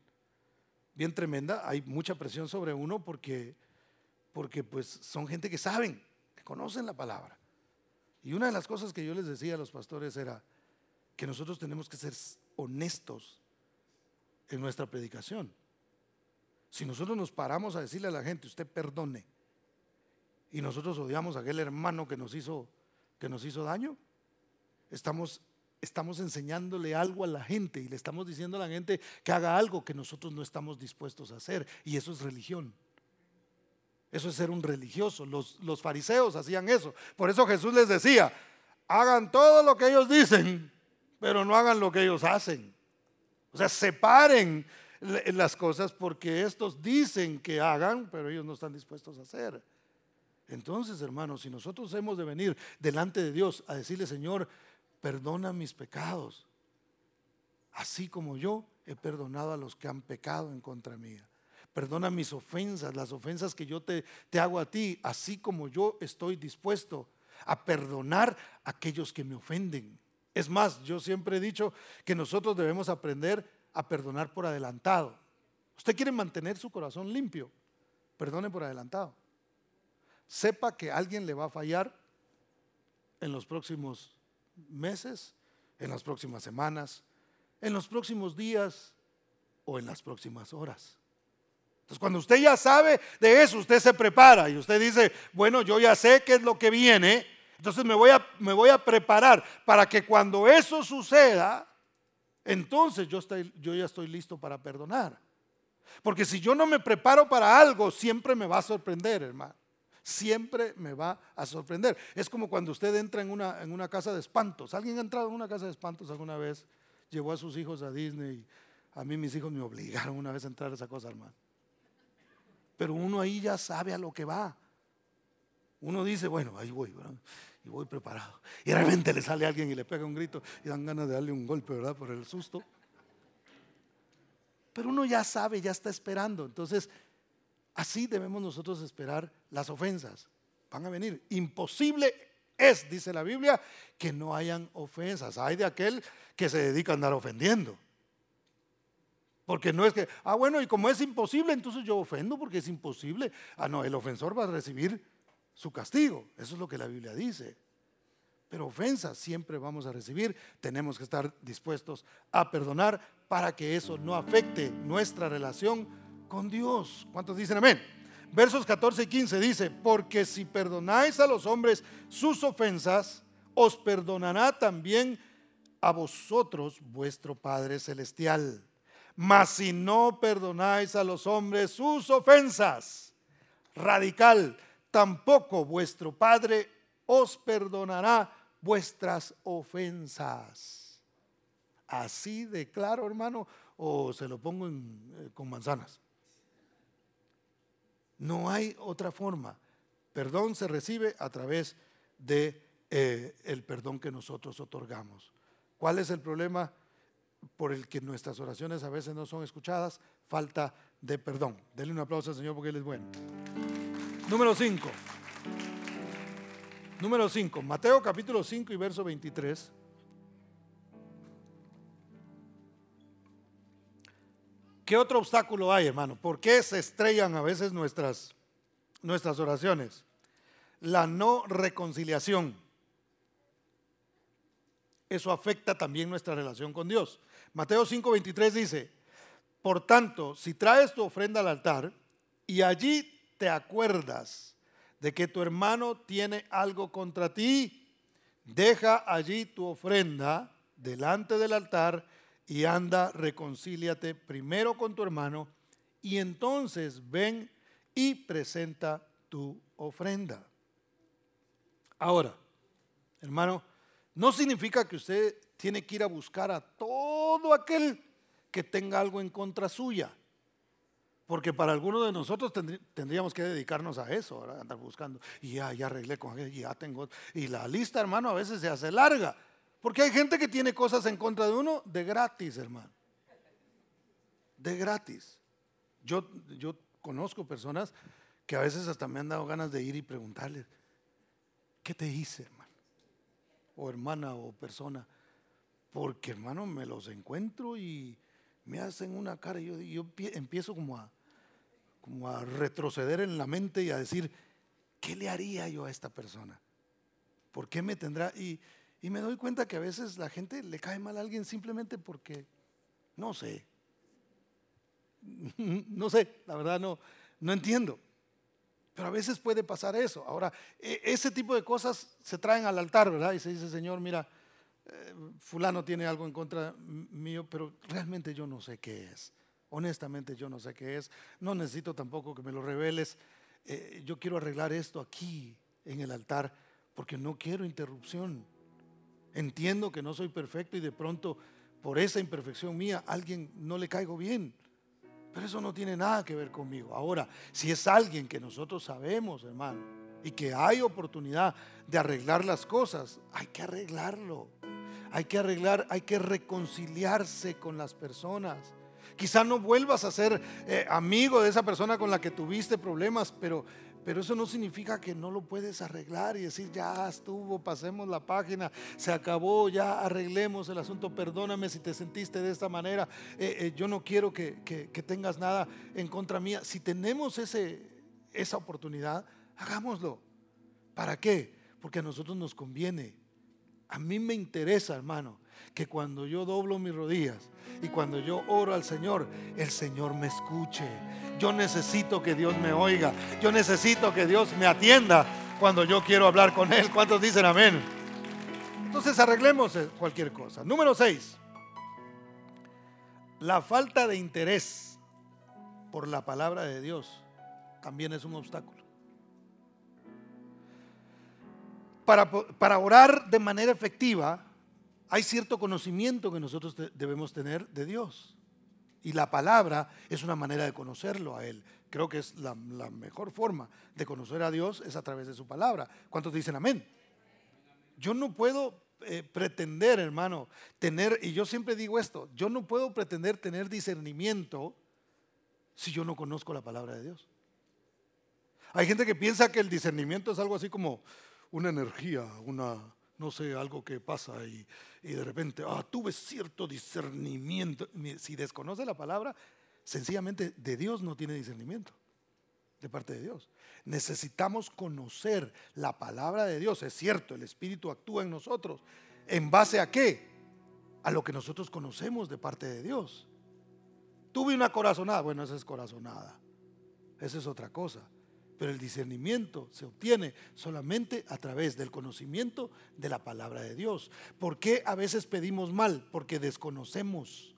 bien tremenda. Hay mucha presión sobre uno porque, porque pues son gente que saben, conocen la palabra. Y una de las cosas que yo les decía a los pastores era que nosotros tenemos que ser honestos en nuestra predicación. Si nosotros nos paramos a decirle a la gente, usted perdone, y nosotros odiamos a aquel hermano que nos hizo, que nos hizo daño, estamos, estamos enseñándole algo a la gente y le estamos diciendo a la gente que haga algo que nosotros no estamos dispuestos a hacer. Y eso es religión. Eso es ser un religioso. Los, los fariseos hacían eso. Por eso Jesús les decía, hagan todo lo que ellos dicen, pero no hagan lo que ellos hacen. O sea, separen las cosas porque estos dicen que hagan, pero ellos no están dispuestos a hacer. Entonces, hermanos, si nosotros hemos de venir delante de Dios a decirle, Señor, perdona mis pecados, así como yo he perdonado a los que han pecado en contra mía. Perdona mis ofensas, las ofensas que yo te, te hago a ti, así como yo estoy dispuesto a perdonar a aquellos que me ofenden. Es más, yo siempre he dicho que nosotros debemos aprender a perdonar por adelantado. Usted quiere mantener su corazón limpio, perdone por adelantado. Sepa que alguien le va a fallar en los próximos meses, en las próximas semanas, en los próximos días o en las próximas horas. Entonces, cuando usted ya sabe de eso, usted se prepara y usted dice, bueno, yo ya sé qué es lo que viene, entonces me voy a, preparar para que cuando eso suceda, entonces yo ya estoy listo para perdonar. Porque si yo no me preparo para algo, siempre me va a sorprender, hermano. Siempre me va a sorprender. Es como cuando usted entra en una, en una casa de espantos. ¿Alguien ha entrado en una casa de espantos alguna vez? Llevó a sus hijos a Disney. A mí mis hijos me obligaron una vez a entrar a esa cosa, hermano. Pero uno ahí ya sabe a lo que va. Uno dice, bueno, ahí voy, ¿verdad? y voy preparado. Y realmente le sale alguien y le pega un grito y dan ganas de darle un golpe, ¿verdad? Por el susto. Pero uno ya sabe, ya está esperando. Entonces, así debemos nosotros esperar las ofensas. Van a venir. Imposible es, dice la Biblia, que no hayan ofensas. Hay de aquel que se dedica a andar ofendiendo. Porque no es que, ah, bueno, y como es imposible, entonces yo ofendo porque es imposible. Ah, no, el ofensor va a recibir su castigo. Eso es lo que la Biblia dice. Pero ofensas siempre vamos a recibir. Tenemos que estar dispuestos a perdonar para que eso no afecte nuestra relación con Dios. ¿Cuántos dicen amén? Versos 14 y 15 dice, porque si perdonáis a los hombres sus ofensas, os perdonará también a vosotros vuestro Padre Celestial. Mas si no perdonáis a los hombres sus ofensas, radical, tampoco vuestro Padre os perdonará vuestras ofensas. Así de claro, hermano, o se lo pongo eh, con manzanas. No hay otra forma. Perdón se recibe a través de eh, el perdón que nosotros otorgamos. ¿Cuál es el problema por el que nuestras oraciones a veces no son escuchadas? Falta de perdón. Denle un aplauso al Señor porque Él es bueno. Número 5. Número 5. Mateo capítulo 5 y verso 23. ¿Qué otro obstáculo hay, hermano? ¿Por qué se estrellan a veces nuestras, nuestras oraciones? La no reconciliación. Eso afecta también nuestra relación con Dios. Mateo 5:23 dice, por tanto, si traes tu ofrenda al altar y allí te acuerdas de que tu hermano tiene algo contra ti, deja allí tu ofrenda delante del altar y anda, reconcíliate primero con tu hermano y entonces ven y presenta tu ofrenda. Ahora, hermano, no significa que usted tiene que ir a buscar a todo aquel que tenga algo en contra suya. Porque para algunos de nosotros tendríamos que dedicarnos a eso, andar buscando. Y ya, ya arreglé con él, ya tengo. Y la lista, hermano, a veces se hace larga. Porque hay gente que tiene cosas en contra de uno de gratis, hermano. De gratis. Yo, yo conozco personas que a veces hasta me han dado ganas de ir y preguntarles, ¿qué te hice, hermano? O hermana o persona. Porque, hermano, me los encuentro y me hacen una cara. Y yo, yo empiezo como a, como a retroceder en la mente y a decir, ¿qué le haría yo a esta persona? ¿Por qué me tendrá? Y, y me doy cuenta que a veces la gente le cae mal a alguien simplemente porque, no sé, no sé, la verdad no, no entiendo. Pero a veces puede pasar eso. Ahora, e, ese tipo de cosas se traen al altar, ¿verdad? Y se dice, Señor, mira, eh, fulano tiene algo en contra mío, pero realmente yo no sé qué es. Honestamente yo no sé qué es. No necesito tampoco que me lo reveles. Eh, yo quiero arreglar esto aquí en el altar porque no quiero interrupción. Entiendo que no soy perfecto y de pronto por esa imperfección mía alguien no le caigo bien. Pero eso no tiene nada que ver conmigo. Ahora, si es alguien que nosotros sabemos, hermano, y que hay oportunidad de arreglar las cosas, hay que arreglarlo. Hay que arreglar, hay que reconciliarse con las personas. Quizá no vuelvas a ser eh, amigo de esa persona con la que tuviste problemas, pero, pero eso no significa que no lo puedes arreglar y decir, ya estuvo, pasemos la página, se acabó, ya arreglemos el asunto, perdóname si te sentiste de esta manera, eh, eh, yo no quiero que, tengas nada en contra mía. Si tenemos ese, esa oportunidad, hagámoslo. ¿Para qué? Porque a nosotros nos conviene. A mí me interesa, hermano, que cuando yo doblo mis rodillas y cuando yo oro al Señor, el Señor me escuche. Yo necesito que Dios me oiga. Yo necesito que Dios me atienda cuando yo quiero hablar con Él. ¿Cuántos dicen amén? Entonces arreglemos cualquier cosa. Número 6. La falta de interés por la palabra de Dios también es un obstáculo. Para, para orar de manera efectiva, hay cierto conocimiento que nosotros debemos tener de Dios. Y la palabra es una manera de conocerlo a Él. Creo que es la, mejor forma de conocer a Dios es a través de su palabra. ¿Cuántos dicen amén? Yo no puedo eh, pretender, hermano, tener, y yo siempre digo esto, yo no puedo pretender tener discernimiento si yo no conozco la palabra de Dios. Hay gente que piensa que el discernimiento es algo así como una energía, una, no sé, algo que pasa y, de repente, ah, tuve cierto discernimiento. Si desconoce la palabra, sencillamente de Dios no tiene discernimiento, de parte de Dios. Necesitamos conocer la palabra de Dios. Es cierto, el Espíritu actúa en nosotros. ¿En base a qué? A lo que nosotros conocemos de parte de Dios. Tuve una corazonada, bueno, esa es corazonada. Esa es otra cosa. Pero el discernimiento se obtiene solamente a través del conocimiento de la palabra de Dios. ¿Por qué a veces pedimos mal? Porque desconocemos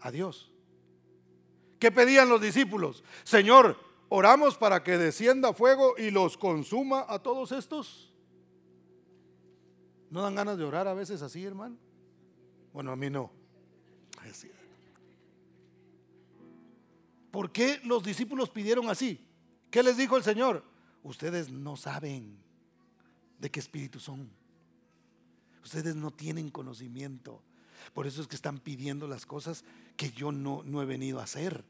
a Dios. ¿Qué pedían los discípulos? Señor, oramos para que descienda fuego y los consuma a todos estos. ¿No dan ganas de orar a veces así, hermano? Bueno, a mí no. ¿Por qué los discípulos pidieron así? ¿Qué les dijo el Señor? Ustedes no saben de qué espíritu son. Ustedes no tienen conocimiento. Por eso es que están pidiendo las cosas que yo no, no he venido a hacer.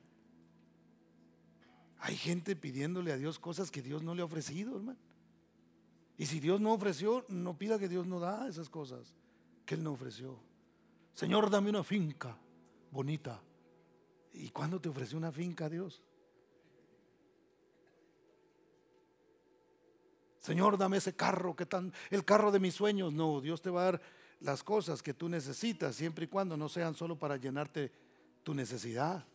Hay gente pidiéndole a Dios cosas que Dios no le ha ofrecido, hermano. Y si Dios no ofreció, no pida que Dios no da esas cosas que Él no ofreció. Señor, dame una finca bonita. ¿Y cuándo te ofreció una finca Dios? Señor, dame ese carro, que tan, el carro de mis sueños. No, Dios te va a dar las cosas que tú necesitas, siempre y cuando no sean solo para llenarte tu necesidad,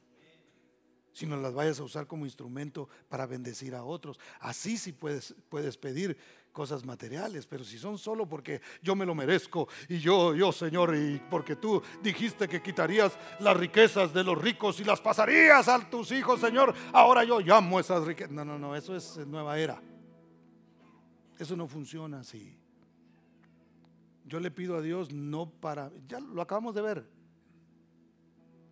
sino las vayas a usar como instrumento para bendecir a otros. Así sí puedes, puedes pedir cosas materiales, pero si son solo porque yo me lo merezco y yo, yo, Señor, y porque tú dijiste que quitarías las riquezas de los ricos y las pasarías a tus hijos, Señor, ahora yo llamo esas riquezas. No, no, no, eso es nueva era. Eso no funciona así. Yo le pido a Dios no para, ya lo acabamos de ver.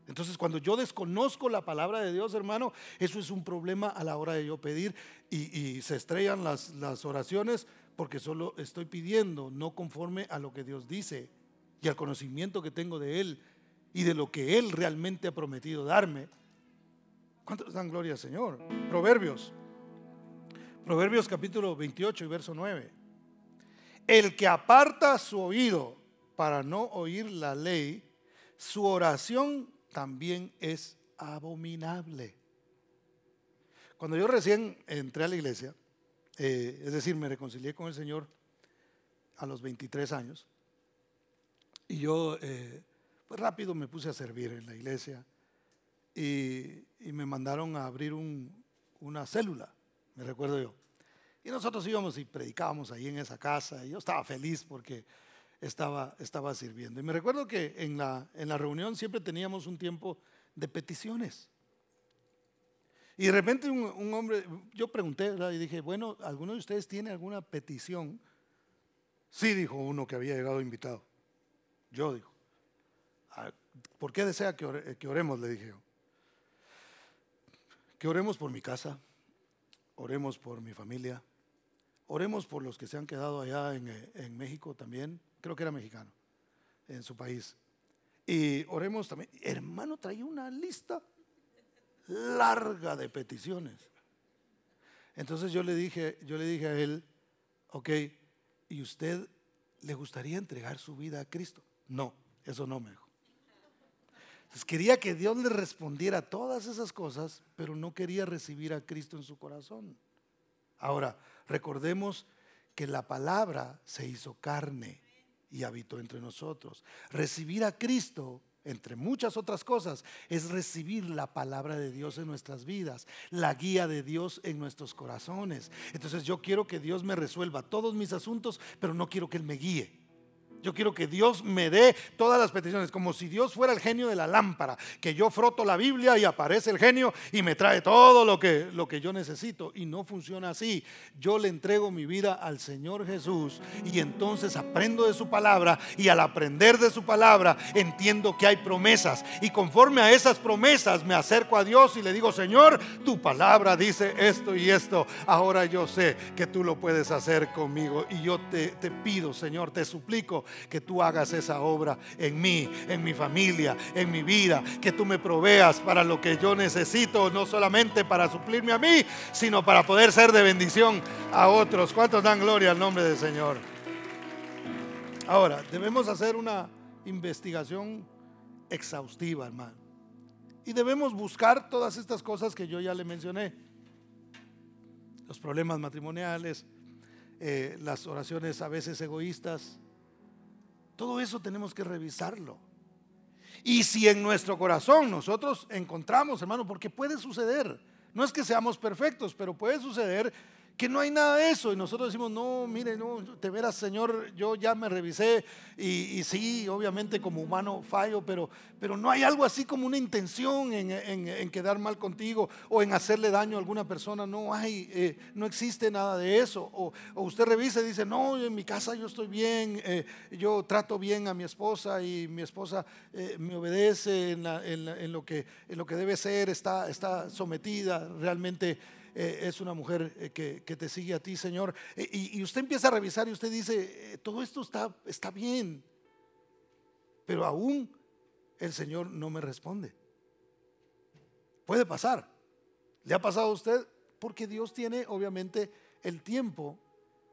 Entonces, cuando yo desconozco la palabra de Dios, hermano, eso es un problema a la hora de yo pedir y, se estrellan las, las oraciones porque solo estoy pidiendo, no conforme a lo que Dios dice y al conocimiento que tengo de Él y de lo que Él realmente ha prometido darme. ¿Cuántos dan gloria al Señor? Proverbios. Proverbios capítulo 28 y verso 9. El que aparta su oído para no oír la ley, su oración también es abominable. Cuando yo recién entré a la iglesia, eh, es decir, me reconcilié con el Señor a los 23 años, y yo eh, pues rápido me puse a servir en la iglesia y, me mandaron a abrir una célula, me recuerdo yo. Y nosotros íbamos y predicábamos ahí en esa casa, y yo estaba feliz porque estaba, estaba sirviendo. Y me recuerdo que en la, en la reunión siempre teníamos un tiempo de peticiones. Y de repente un, hombre, yo pregunté y dije, bueno, ¿alguno de ustedes tiene alguna petición? Sí, dijo uno que había llegado invitado. Yo dijo, ah, ¿por qué desea que, que oremos? Le dije yo. Que oremos por mi casa, oremos por mi familia, oremos por los que se han quedado allá en, en México también, creo que era mexicano, en su país. Y oremos también. Hermano, traía una lista larga de peticiones. Entonces yo le dije, yo le dije a él, ok, ¿y usted le gustaría entregar su vida a Cristo? No, eso no me. Entonces quería que Dios le respondiera todas esas cosas, pero no quería recibir a Cristo en su corazón. Ahora, recordemos que la palabra se hizo carne y habitó entre nosotros. Recibir a Cristo, entre muchas otras cosas, es recibir la palabra de Dios en nuestras vidas, la guía de Dios en nuestros corazones. Entonces yo quiero que Dios me resuelva todos mis asuntos, pero no quiero que Él me guíe. Yo quiero que Dios me dé todas las peticiones, como si Dios fuera el genio de la lámpara, que yo froto la Biblia y aparece el genio y me trae todo lo que, lo que yo necesito. Y no funciona así. Yo le entrego mi vida al Señor Jesús y entonces aprendo de su palabra y al aprender de su palabra entiendo que hay promesas. Y conforme a esas promesas me acerco a Dios y le digo, Señor, tu palabra dice esto y esto. Ahora yo sé que tú lo puedes hacer conmigo y yo te, te pido, Señor, te suplico que tú hagas esa obra en mí, en mi familia, en mi vida, que tú me proveas para lo que yo necesito, no solamente para suplirme a mí, sino para poder ser de bendición a otros. ¿Cuántos dan gloria al nombre del Señor? Ahora, debemos hacer una investigación exhaustiva, hermano. Y debemos buscar todas estas cosas que yo ya le mencioné. Los problemas matrimoniales, eh, las oraciones a veces egoístas, todo eso tenemos que revisarlo. Y si en nuestro corazón nosotros encontramos, hermano, porque puede suceder, no es que seamos perfectos, pero puede suceder que no hay nada de eso. Y nosotros decimos, no, mire, no, te verás, Señor, yo ya me revisé y, sí, obviamente como humano fallo, pero, pero no hay algo así como una intención en, quedar mal contigo o en hacerle daño a alguna persona. No hay, eh, no existe nada de eso. O, usted revisa y dice, no, en mi casa yo estoy bien, eh, yo trato bien a mi esposa y mi esposa eh, me obedece en, lo que, en lo que debe ser, está, está sometida realmente eh, es una mujer eh, que, te sigue a ti, Señor. Eh, y, usted empieza a revisar y usted dice, todo esto está, está bien, pero aún el Señor no me responde. Puede pasar. ¿Le ha pasado a usted? Porque Dios tiene obviamente el tiempo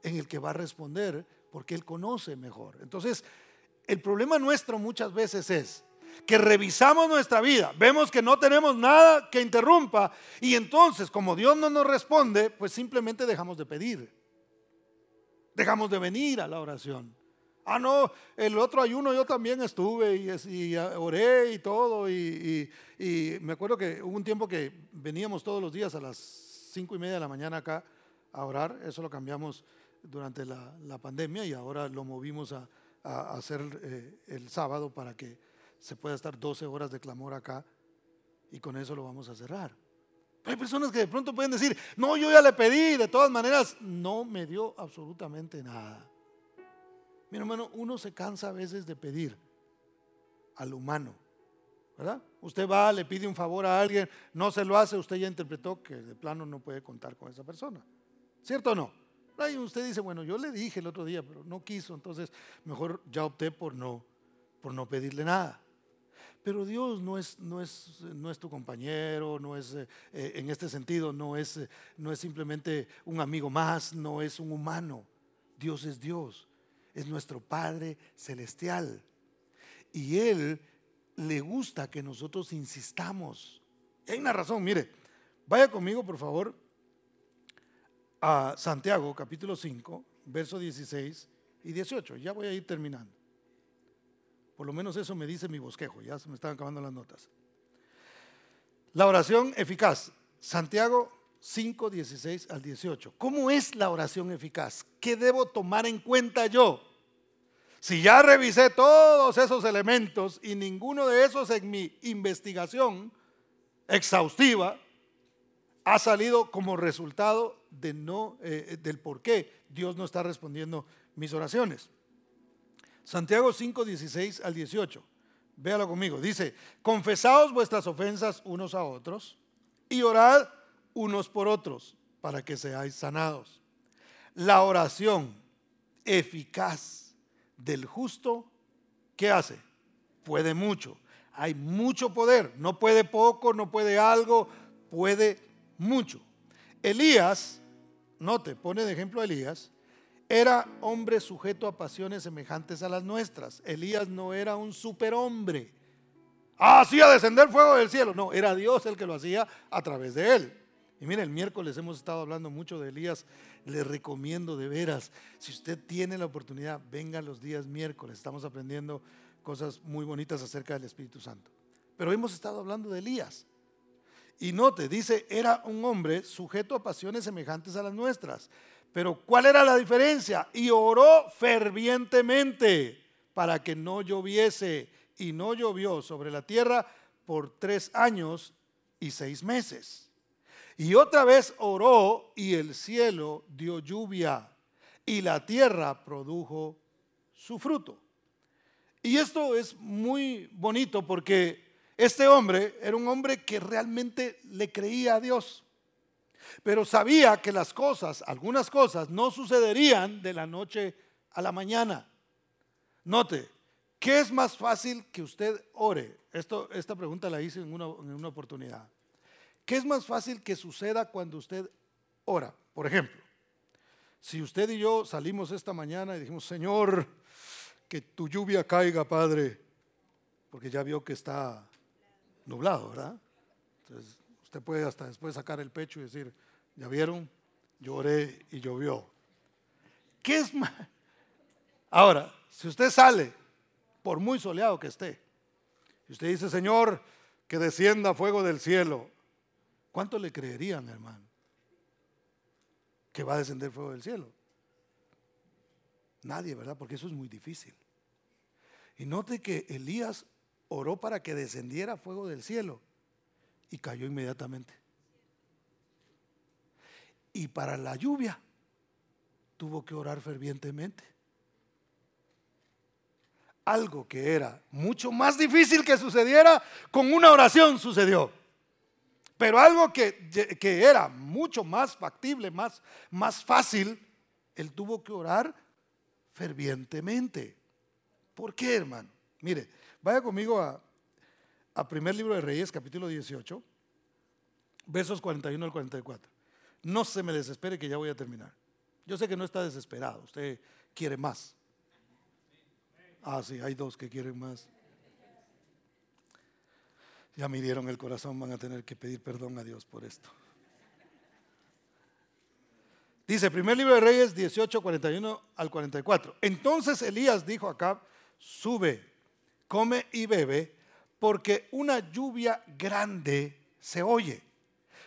en el que va a responder, porque Él conoce mejor. Entonces, el problema nuestro muchas veces es que revisamos nuestra vida, vemos que no tenemos nada que interrumpa y entonces como Dios no nos responde, pues simplemente dejamos de pedir. Dejamos de venir a la oración. Ah, no, el otro ayuno yo también estuve y, oré y todo. Y, me acuerdo que hubo un tiempo que veníamos todos los días a las cinco y media de la mañana acá a orar. Eso lo cambiamos durante la, pandemia y ahora lo movimos a, hacer eh, el sábado para que se puede estar 12 horas de clamor acá y con eso lo vamos a cerrar. hay personas que de pronto pueden decir, no, yo ya le pedí, de todas maneras, no me dio absolutamente nada. Mi hermano, uno se cansa a veces de pedir al humano. ¿verdad? Usted va, le pide un favor a alguien, no se lo hace, usted ya interpretó que de plano no puede contar con esa persona. ¿Cierto o no? Ahí usted dice, bueno, yo le dije el otro día, pero no quiso, entonces mejor ya opté por no, por no pedirle nada. Pero Dios no es, no es, no es tu compañero, no es, eh, eh, en este sentido, no es, eh, no es simplemente un amigo más, no es un humano. Dios es Dios, es nuestro Padre celestial. Y Él le gusta que nosotros insistamos. Hay una razón, mire, vaya conmigo por favor a Santiago capítulo 5, verso 16 y 18. Ya voy a ir terminando. Por lo menos eso me dice mi bosquejo, ya se me están acabando las notas. La oración eficaz, Santiago 5, 16 al 18. ¿Cómo es la oración eficaz? ¿Qué debo tomar en cuenta yo? Si ya revisé todos esos elementos y ninguno de esos en mi investigación exhaustiva ha salido como resultado de no, eh, del por qué Dios no está respondiendo mis oraciones. Santiago 5, 16 al 18. Véalo conmigo. Dice, confesaos vuestras ofensas unos a otros y orad unos por otros para que seáis sanados. La oración eficaz del justo, ¿qué hace? Puede mucho. Hay mucho poder. No puede poco, no puede algo, puede mucho. Elías, note, pone de ejemplo a Elías, era hombre sujeto a pasiones semejantes a las nuestras. Elías no era un superhombre. Ah, hacía descender fuego del cielo. No, era Dios el que lo hacía a través de él. Y mire, el miércoles hemos estado hablando mucho de Elías. Le recomiendo de veras, si usted tiene la oportunidad, venga los días miércoles. Estamos aprendiendo cosas muy bonitas acerca del Espíritu Santo. Pero hemos estado hablando de Elías. Y note, dice, era un hombre sujeto a pasiones semejantes a las nuestras. Pero ¿cuál era la diferencia? Y oró fervientemente para que no lloviese. Y no llovió sobre la tierra por tres años y seis meses. Y otra vez oró y el cielo dio lluvia y la tierra produjo su fruto. Y esto es muy bonito porque este hombre era un hombre que realmente le creía a Dios, pero sabía que las cosas, algunas cosas, no sucederían de la noche a la mañana. Note, ¿qué es más fácil que usted ore? Esto, esta pregunta la hice en una, en una oportunidad. ¿Qué es más fácil que suceda cuando usted ora? Por ejemplo, si usted y yo salimos esta mañana y dijimos, Señor, que tu lluvia caiga, Padre, porque ya vio que está nublado, ¿verdad? Entonces, usted puede hasta después sacar el pecho y decir, ya vieron, lloré y llovió. ¿Qué es más? Ahora, si usted sale, por muy soleado que esté, y usted dice, Señor, que descienda fuego del cielo, ¿Cuánto le creerían, hermano? Que va a descender fuego del cielo. Nadie, ¿verdad? Porque eso es muy difícil. Y note que Elías oró para que descendiera fuego del cielo y cayó inmediatamente. Y para la lluvia tuvo que orar fervientemente. Algo que era mucho más difícil que sucediera, con una oración sucedió. Pero algo que, era mucho más factible, más, más fácil, él tuvo que orar fervientemente. ¿Por qué, hermano? Mire, vaya conmigo a, a primer libro de Reyes, capítulo 18, versos 41 al 44. No se me desespere que ya voy a terminar. Yo sé que no está desesperado, usted quiere más. Ah, sí, hay dos que quieren más. Ya me dieron el corazón, van a tener que pedir perdón a Dios por esto. Dice, primer libro de Reyes 18, 41 al 44. Entonces Elías dijo a Acab, sube, come y bebe, porque una lluvia grande se oye.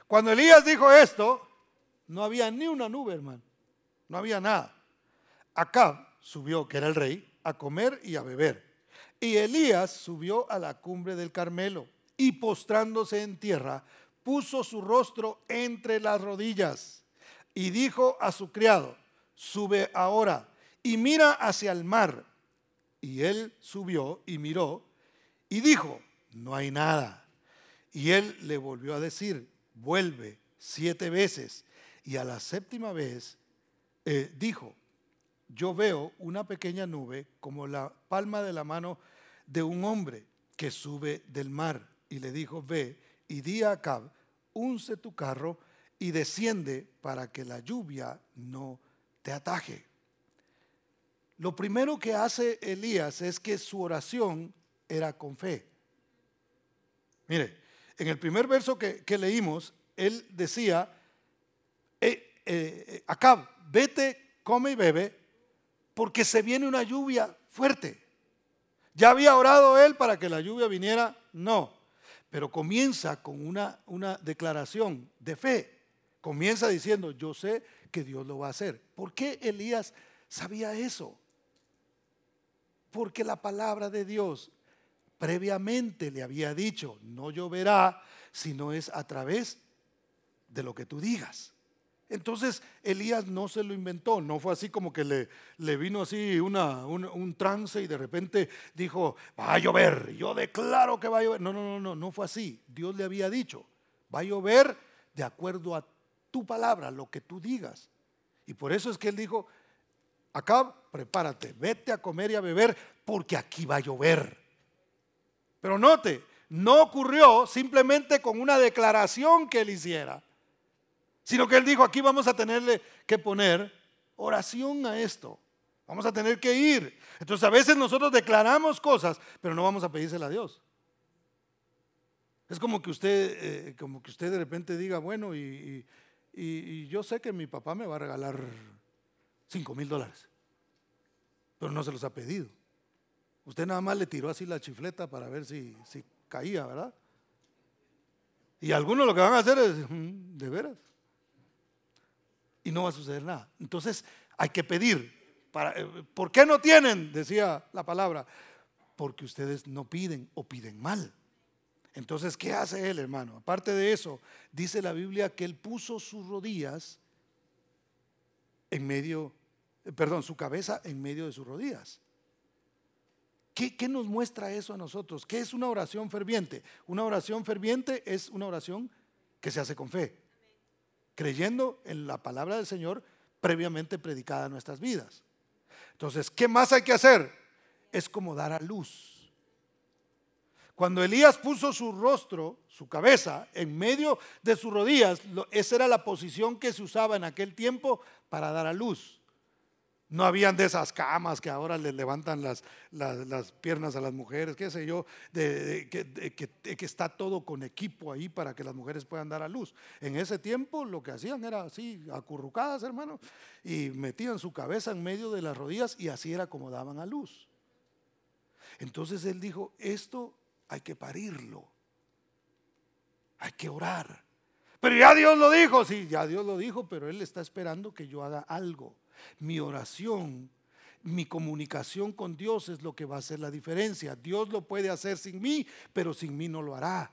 Cuando Elías dijo esto, no había ni una nube, hermano. No había nada. Acab subió, que era el rey, a comer y a beber. Y Elías subió a la cumbre del Carmelo y postrándose en tierra, puso su rostro entre las rodillas y dijo a su criado, sube ahora y mira hacia el mar. Y él subió y miró y dijo, no hay nada. Y él le volvió a decir, vuelve siete veces. Y a la séptima vez eh, dijo, yo veo una pequeña nube como la palma de la mano de un hombre que sube del mar. Y le dijo, ve y di a Acab, unce tu carro y desciende para que la lluvia no te ataje. Lo primero que hace Elías es que su oración era con fe. Mire, en el primer verso que, leímos, él decía, eh, eh, Acab, vete, come y bebe, porque se viene una lluvia fuerte. ¿Ya había orado él para que la lluvia viniera? No. Pero comienza con una, una declaración de fe. Comienza diciendo, yo sé que Dios lo va a hacer. ¿Por qué Elías sabía eso? Porque la palabra de Dios previamente le había dicho, no lloverá, sino es a través de lo que tú digas. Entonces Elías no se lo inventó, no fue así como que le, le vino así una, un, un, trance y de repente dijo, va a llover, yo declaro que va a llover. No, no, no, no, no fue así. Dios le había dicho, va a llover de acuerdo a tu palabra, lo que tú digas. Y por eso es que él dijo, acá prepárate, vete a comer y a beber porque aquí va a llover. Pero note, no ocurrió simplemente con una declaración que él hiciera sino que él dijo, aquí vamos a tenerle que poner oración a esto. Vamos a tener que ir. Entonces a veces nosotros declaramos cosas, pero no vamos a pedírsela a Dios. Es como que usted, eh, como que usted de repente diga, bueno, y, yo sé que mi papá me va a regalar 5 mil dólares, pero no se los ha pedido. Usted nada más le tiró así la chifleta para ver si, si caía, ¿verdad? Y algunos lo que van a hacer es, mm, de veras y no va a suceder nada. Entonces hay que pedir. Para, eh, ¿Por qué no tienen? Decía la palabra. Porque ustedes no piden o piden mal. Entonces, ¿qué hace él, hermano? Aparte de eso, dice la Biblia que él puso sus rodillas en medio, eh, perdón, su cabeza en medio de sus rodillas. ¿Qué, ¿Qué, nos muestra eso a nosotros? ¿Qué es una oración ferviente? Una oración ferviente es una oración que se hace con fe creyendo en la palabra del Señor previamente predicada en nuestras vidas. Entonces, ¿qué más hay que hacer? Es como dar a luz. Cuando Elías puso su rostro, su cabeza, en medio de sus rodillas, esa era la posición que se usaba en aquel tiempo para dar a luz. No habían de esas camas que ahora le levantan las, las, piernas a las mujeres, qué sé yo, de, que, está todo con equipo ahí para que las mujeres puedan dar a luz. En ese tiempo lo que hacían era así, acurrucadas, hermano, y metían su cabeza en medio de las rodillas y así era como daban a luz. Entonces él dijo, esto hay que parirlo, hay que orar. Pero ya Dios lo dijo, sí, ya Dios lo dijo, pero él está esperando que yo haga algo. Mi oración, mi comunicación con Dios es lo que va a hacer la diferencia. Dios lo puede hacer sin mí, pero sin mí no lo hará.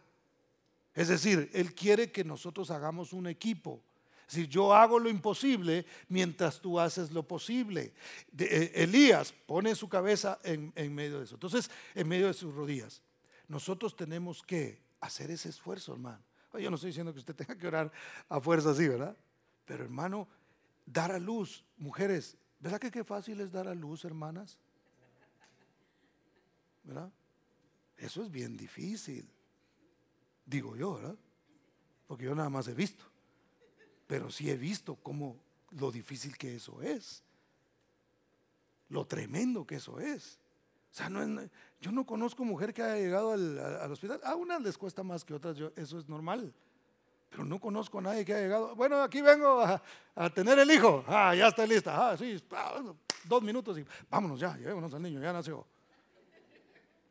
Es decir, Él quiere que nosotros hagamos un equipo. Si yo hago lo imposible mientras tú haces lo posible. Eh, Elías pone su cabeza en, en medio de eso. Entonces, en medio de sus rodillas. Nosotros tenemos que hacer ese esfuerzo, hermano. Yo no estoy diciendo que usted tenga que orar a fuerza así, ¿verdad? Pero hermano, Dar a luz, mujeres, ¿verdad que qué fácil es dar a luz, hermanas? ¿Verdad? Eso es bien difícil, digo yo, ¿verdad? Porque yo nada más he visto, pero sí he visto cómo lo difícil que eso es, lo tremendo que eso es. O sea, no yo no conozco mujer que haya llegado al, al, hospital. A unas les cuesta más que otras, eso es normal. Pero no conozco a nadie que haya llegado. Bueno, aquí vengo a, tener el hijo. Ah, ya está lista. Ah, sí, ah, dos minutos y vámonos ya, llevémonos al niño, ya nació.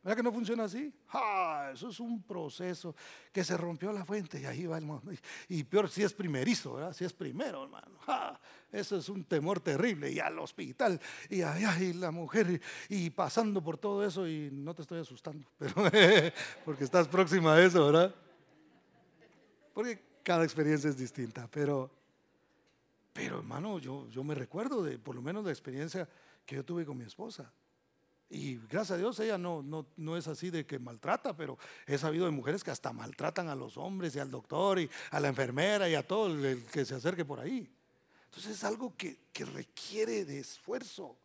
¿Verdad que no funciona así? Ah, eso es un proceso que se rompió la fuente y ahí va el mundo. Y peor si es primerizo, ¿verdad? Si es primero, hermano. Ah, eso es un temor terrible. Y al hospital, y allá, y la mujer, y, pasando por todo eso, y no te estoy asustando, pero porque estás próxima a eso, ¿verdad? Porque cada experiencia es distinta, pero, pero hermano, yo, yo me recuerdo de por lo menos la experiencia que yo tuve con mi esposa. Y gracias a Dios ella no, no, no, es así de que maltrata, pero he sabido de mujeres que hasta maltratan a los hombres y al doctor y a la enfermera y a todo el que se acerque por ahí. Entonces es algo que, requiere de esfuerzo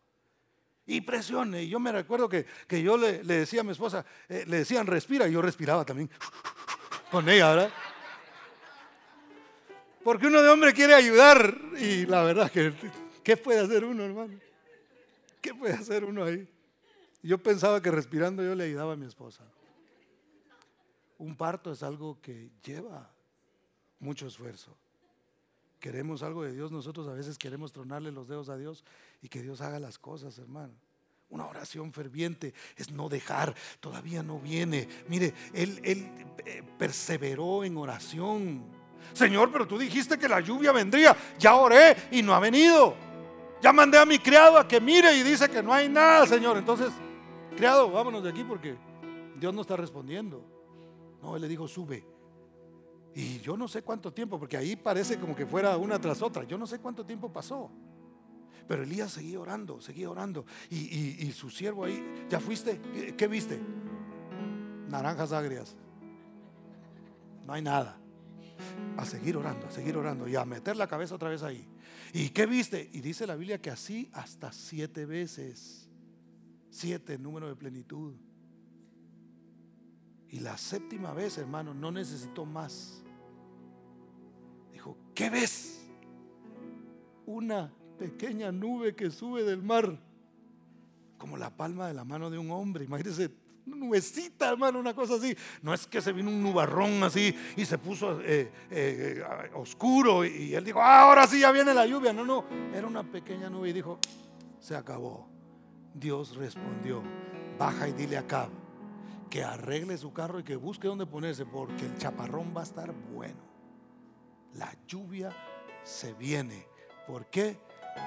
y presión. Y yo me recuerdo que, yo le, decía a mi esposa, eh, le decían respira y yo respiraba también con ella, ¿verdad? Porque uno de hombre quiere ayudar y la verdad que, ¿qué puede hacer uno, hermano? ¿Qué puede hacer uno ahí? Yo pensaba que respirando yo le ayudaba a mi esposa. Un parto es algo que lleva mucho esfuerzo. Queremos algo de Dios, nosotros a veces queremos tronarle los dedos a Dios y que Dios haga las cosas, hermano. Una oración ferviente es no dejar, todavía no viene. Mire, él, él eh, perseveró en oración. Señor, pero tú dijiste que la lluvia vendría. Ya oré y no ha venido. Ya mandé a mi criado a que mire y dice que no hay nada, Señor. Entonces, criado, vámonos de aquí porque Dios no está respondiendo. No, él le dijo, sube. Y yo no sé cuánto tiempo, porque ahí parece como que fuera una tras otra. Yo no sé cuánto tiempo pasó. Pero Elías seguía orando, seguía orando. Y, su siervo ahí, ¿ya fuiste? ¿Qué, viste? Naranjas agrias. No hay nada. A seguir orando, a seguir orando y a meter la cabeza otra vez ahí. ¿Y qué viste? Y dice la Biblia que así hasta siete veces. Siete, número de plenitud. Y la séptima vez, hermano, no necesitó más. Dijo, ¿qué ves? Una pequeña nube que sube del mar, como la palma de la mano de un hombre. Imagínese, una nubecita, hermano, una cosa así. No es que se vino un nubarrón así y se puso eh, eh, oscuro y él dijo, ah, ahora sí ya viene la lluvia. No, no, era una pequeña nube y dijo, se acabó. Dios respondió, baja y dile a Cab que arregle su carro y que busque dónde ponerse porque el chaparrón va a estar bueno. La lluvia se viene. ¿Por qué?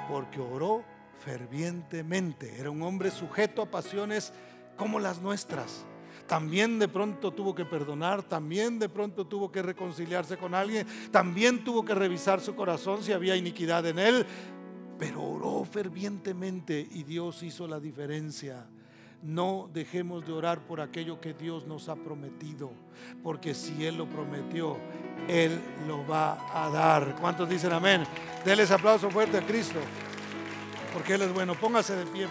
Porque oró fervientemente. Era un hombre sujeto a pasiones como las nuestras. También de pronto tuvo que perdonar, también de pronto tuvo que reconciliarse con alguien, también tuvo que revisar su corazón si había iniquidad en él, pero oró fervientemente y Dios hizo la diferencia. No dejemos de orar por aquello que Dios nos ha prometido, porque si Él lo prometió, Él lo va a dar. ¿Cuántos dicen amén? Denles aplauso fuerte a Cristo, porque Él es bueno. Póngase de pie.